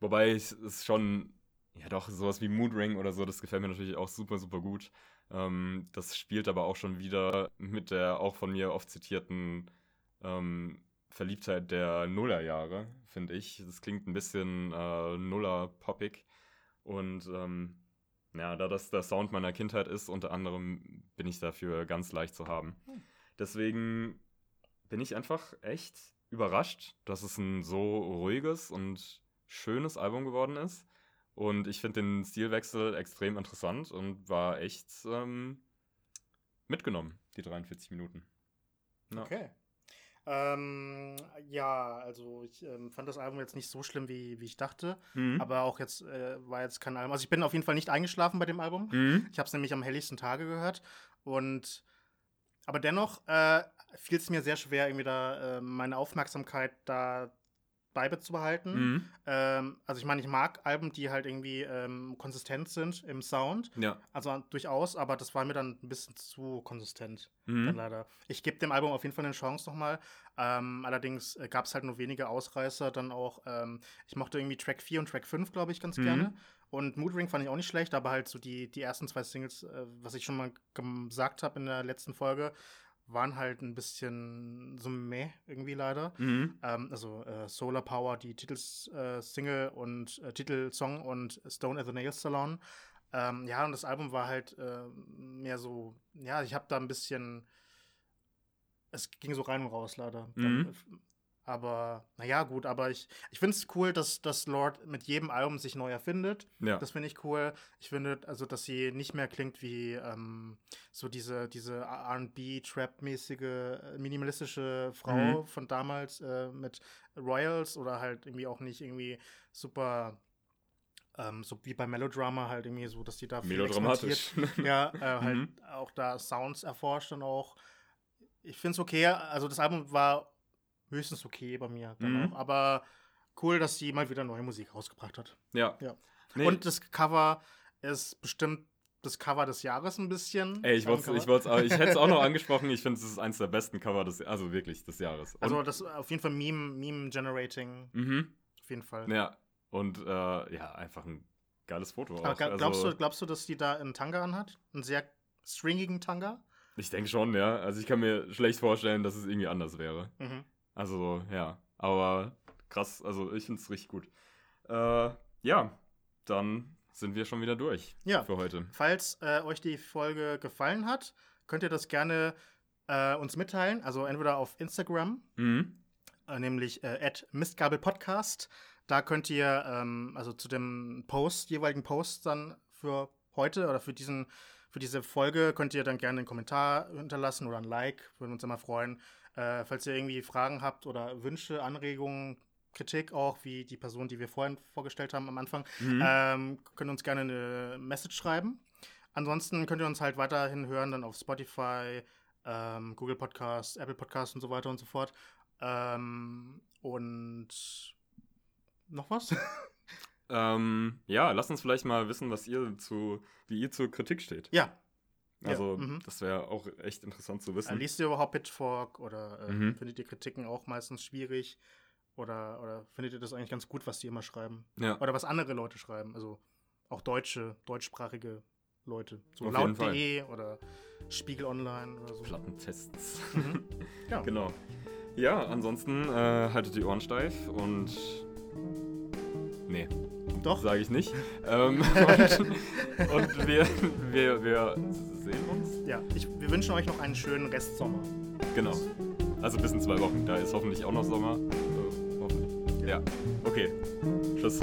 wobei es ist schon, ja doch, sowas wie Mood Ring oder so, das gefällt mir natürlich auch super, super gut. Ähm, das spielt aber auch schon wieder mit der auch von mir oft zitierten ähm, Verliebtheit der Nullerjahre, finde ich. Das klingt ein bisschen äh, Nuller-poppig. Und ähm, ja, da das der Sound meiner Kindheit ist, unter anderem bin ich dafür ganz leicht zu haben. Hm. Deswegen bin ich einfach echt überrascht, dass es ein so ruhiges und schönes Album geworden ist. Und ich finde den Stilwechsel extrem interessant und war echt ähm, mitgenommen, die 43 Minuten. Ja. Okay. Ähm, ja, also ich ähm, fand das Album jetzt nicht so schlimm, wie, wie ich dachte. Mhm. Aber auch jetzt äh, war jetzt kein Album. Also ich bin auf jeden Fall nicht eingeschlafen bei dem Album. Mhm. Ich habe es nämlich am helligsten Tage gehört. Und aber dennoch äh, fiel es mir sehr schwer, irgendwie da äh, meine Aufmerksamkeit da beibehalten. Mhm. Ähm, also ich meine, ich mag Alben, die halt irgendwie ähm, konsistent sind im Sound. Ja. Also durchaus, aber das war mir dann ein bisschen zu konsistent. Mhm. Leider. Ich gebe dem Album auf jeden Fall eine Chance nochmal. Ähm, allerdings äh, gab es halt nur wenige Ausreißer. Dann auch, ähm, ich mochte irgendwie Track 4 und Track 5, glaube ich, ganz mhm. gerne. Und Mood Ring fand ich auch nicht schlecht, aber halt so die, die ersten zwei Singles, äh, was ich schon mal gesagt habe in der letzten Folge, waren halt ein bisschen so meh irgendwie leider. Mhm. Ähm, also äh, Solar Power, die Titelsingle äh, und äh, Titelsong und Stone at the Nail Salon. Ähm, ja, und das Album war halt äh, mehr so, ja, ich habe da ein bisschen, es ging so rein und raus leider. Mhm. Dann, aber, naja, gut, aber ich, ich finde es cool, dass, dass Lord mit jedem Album sich neu erfindet. Ja. Das finde ich cool. Ich finde, also, dass sie nicht mehr klingt wie ähm, so diese, diese RB-Trap-mäßige, äh, minimalistische Frau mhm. von damals äh, mit Royals oder halt irgendwie auch nicht irgendwie super. Ähm, so wie bei Melodrama halt irgendwie so, dass die da viel Melodramatisch. [LAUGHS] ja, äh, halt mhm. auch da Sounds erforscht und auch ich finde es okay. Also das Album war höchstens okay bei mir. Mhm. Aber cool, dass sie mal wieder neue Musik rausgebracht hat. Ja. ja. Nee. Und das Cover ist bestimmt das Cover des Jahres ein bisschen. Ey, ich, ich, ich, ich hätte es auch noch [LAUGHS] angesprochen. Ich finde, es ist eines der besten Cover des, also wirklich des Jahres. Und also das auf jeden Fall Meme, Meme Generating. Mhm. Auf jeden Fall. Ja. Und äh, ja, einfach ein geiles Foto. Aber. Glaubst, also, du, glaubst du, dass die da einen Tanga anhat? Einen sehr stringigen Tanga? Ich denke schon, ja. Also ich kann mir schlecht vorstellen, dass es irgendwie anders wäre. Mhm. Also, ja. Aber krass, also ich finde es richtig gut. Äh, ja, dann sind wir schon wieder durch ja. für heute. Falls äh, euch die Folge gefallen hat, könnt ihr das gerne äh, uns mitteilen. Also entweder auf Instagram, mhm. äh, nämlich äh, Mistgabelpodcast. Da könnt ihr ähm, also zu dem Post, jeweiligen Post dann für heute oder für diesen für diese Folge könnt ihr dann gerne einen Kommentar hinterlassen oder ein Like, würden uns immer freuen. Äh, falls ihr irgendwie Fragen habt oder Wünsche, Anregungen, Kritik auch, wie die Person, die wir vorhin vorgestellt haben am Anfang, mhm. ähm, könnt ihr uns gerne eine Message schreiben. Ansonsten könnt ihr uns halt weiterhin hören, dann auf Spotify, ähm, Google Podcasts, Apple Podcasts und so weiter und so fort. Ähm, und noch was? [LAUGHS] ähm, ja, lasst uns vielleicht mal wissen, was ihr zu, wie ihr zur Kritik steht. Ja, also, ja, mhm. das wäre auch echt interessant zu wissen. liest ihr überhaupt Pitchfork oder äh, mhm. findet ihr Kritiken auch meistens schwierig? Oder, oder findet ihr das eigentlich ganz gut, was die immer schreiben? Ja. Oder was andere Leute schreiben? Also auch deutsche, deutschsprachige Leute. So laut.de oder Spiegel Online oder so. Plattentests. Mhm. [LAUGHS] Ja. genau. Ja, ansonsten äh, haltet die Ohren steif und. Nee. Doch. Sage ich nicht. [LAUGHS] ähm, und, und wir, wir, wir sehen uns. Ja, ich, wir wünschen euch noch einen schönen Restsommer. Genau. Also bis in zwei Wochen. Da ist hoffentlich auch noch Sommer. Äh, hoffentlich. Ja, okay. Tschüss.